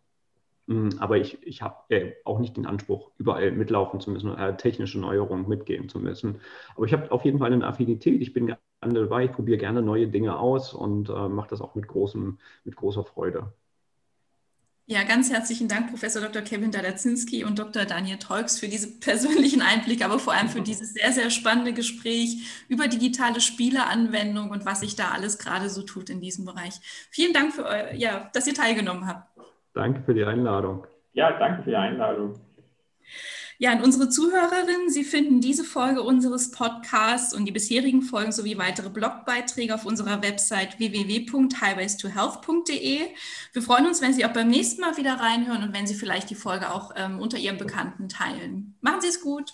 Hm, aber ich, ich habe äh, auch nicht den Anspruch, überall mitlaufen zu müssen, äh, technische Neuerungen mitgehen zu müssen. Aber ich habe auf jeden Fall eine Affinität. Ich bin gerne dabei, ich probiere gerne neue Dinge aus und äh, mache das auch mit, großem, mit großer Freude. Ja, ganz herzlichen Dank, Professor Dr. Kevin Dalazinski und Dr. Daniel Tolks für diese persönlichen Einblicke, aber vor allem für dieses sehr, sehr spannende Gespräch über digitale Spieleanwendung und was sich da alles gerade so tut in diesem Bereich. Vielen Dank, für, ja, dass ihr teilgenommen habt. Danke für die Einladung. Ja, danke für die Einladung. Ja, an unsere Zuhörerinnen, Sie finden diese Folge unseres Podcasts und die bisherigen Folgen sowie weitere Blogbeiträge auf unserer Website www.highways2health.de. Wir freuen uns, wenn Sie auch beim nächsten Mal wieder reinhören und wenn Sie vielleicht die Folge auch ähm, unter Ihren Bekannten teilen. Machen Sie es gut.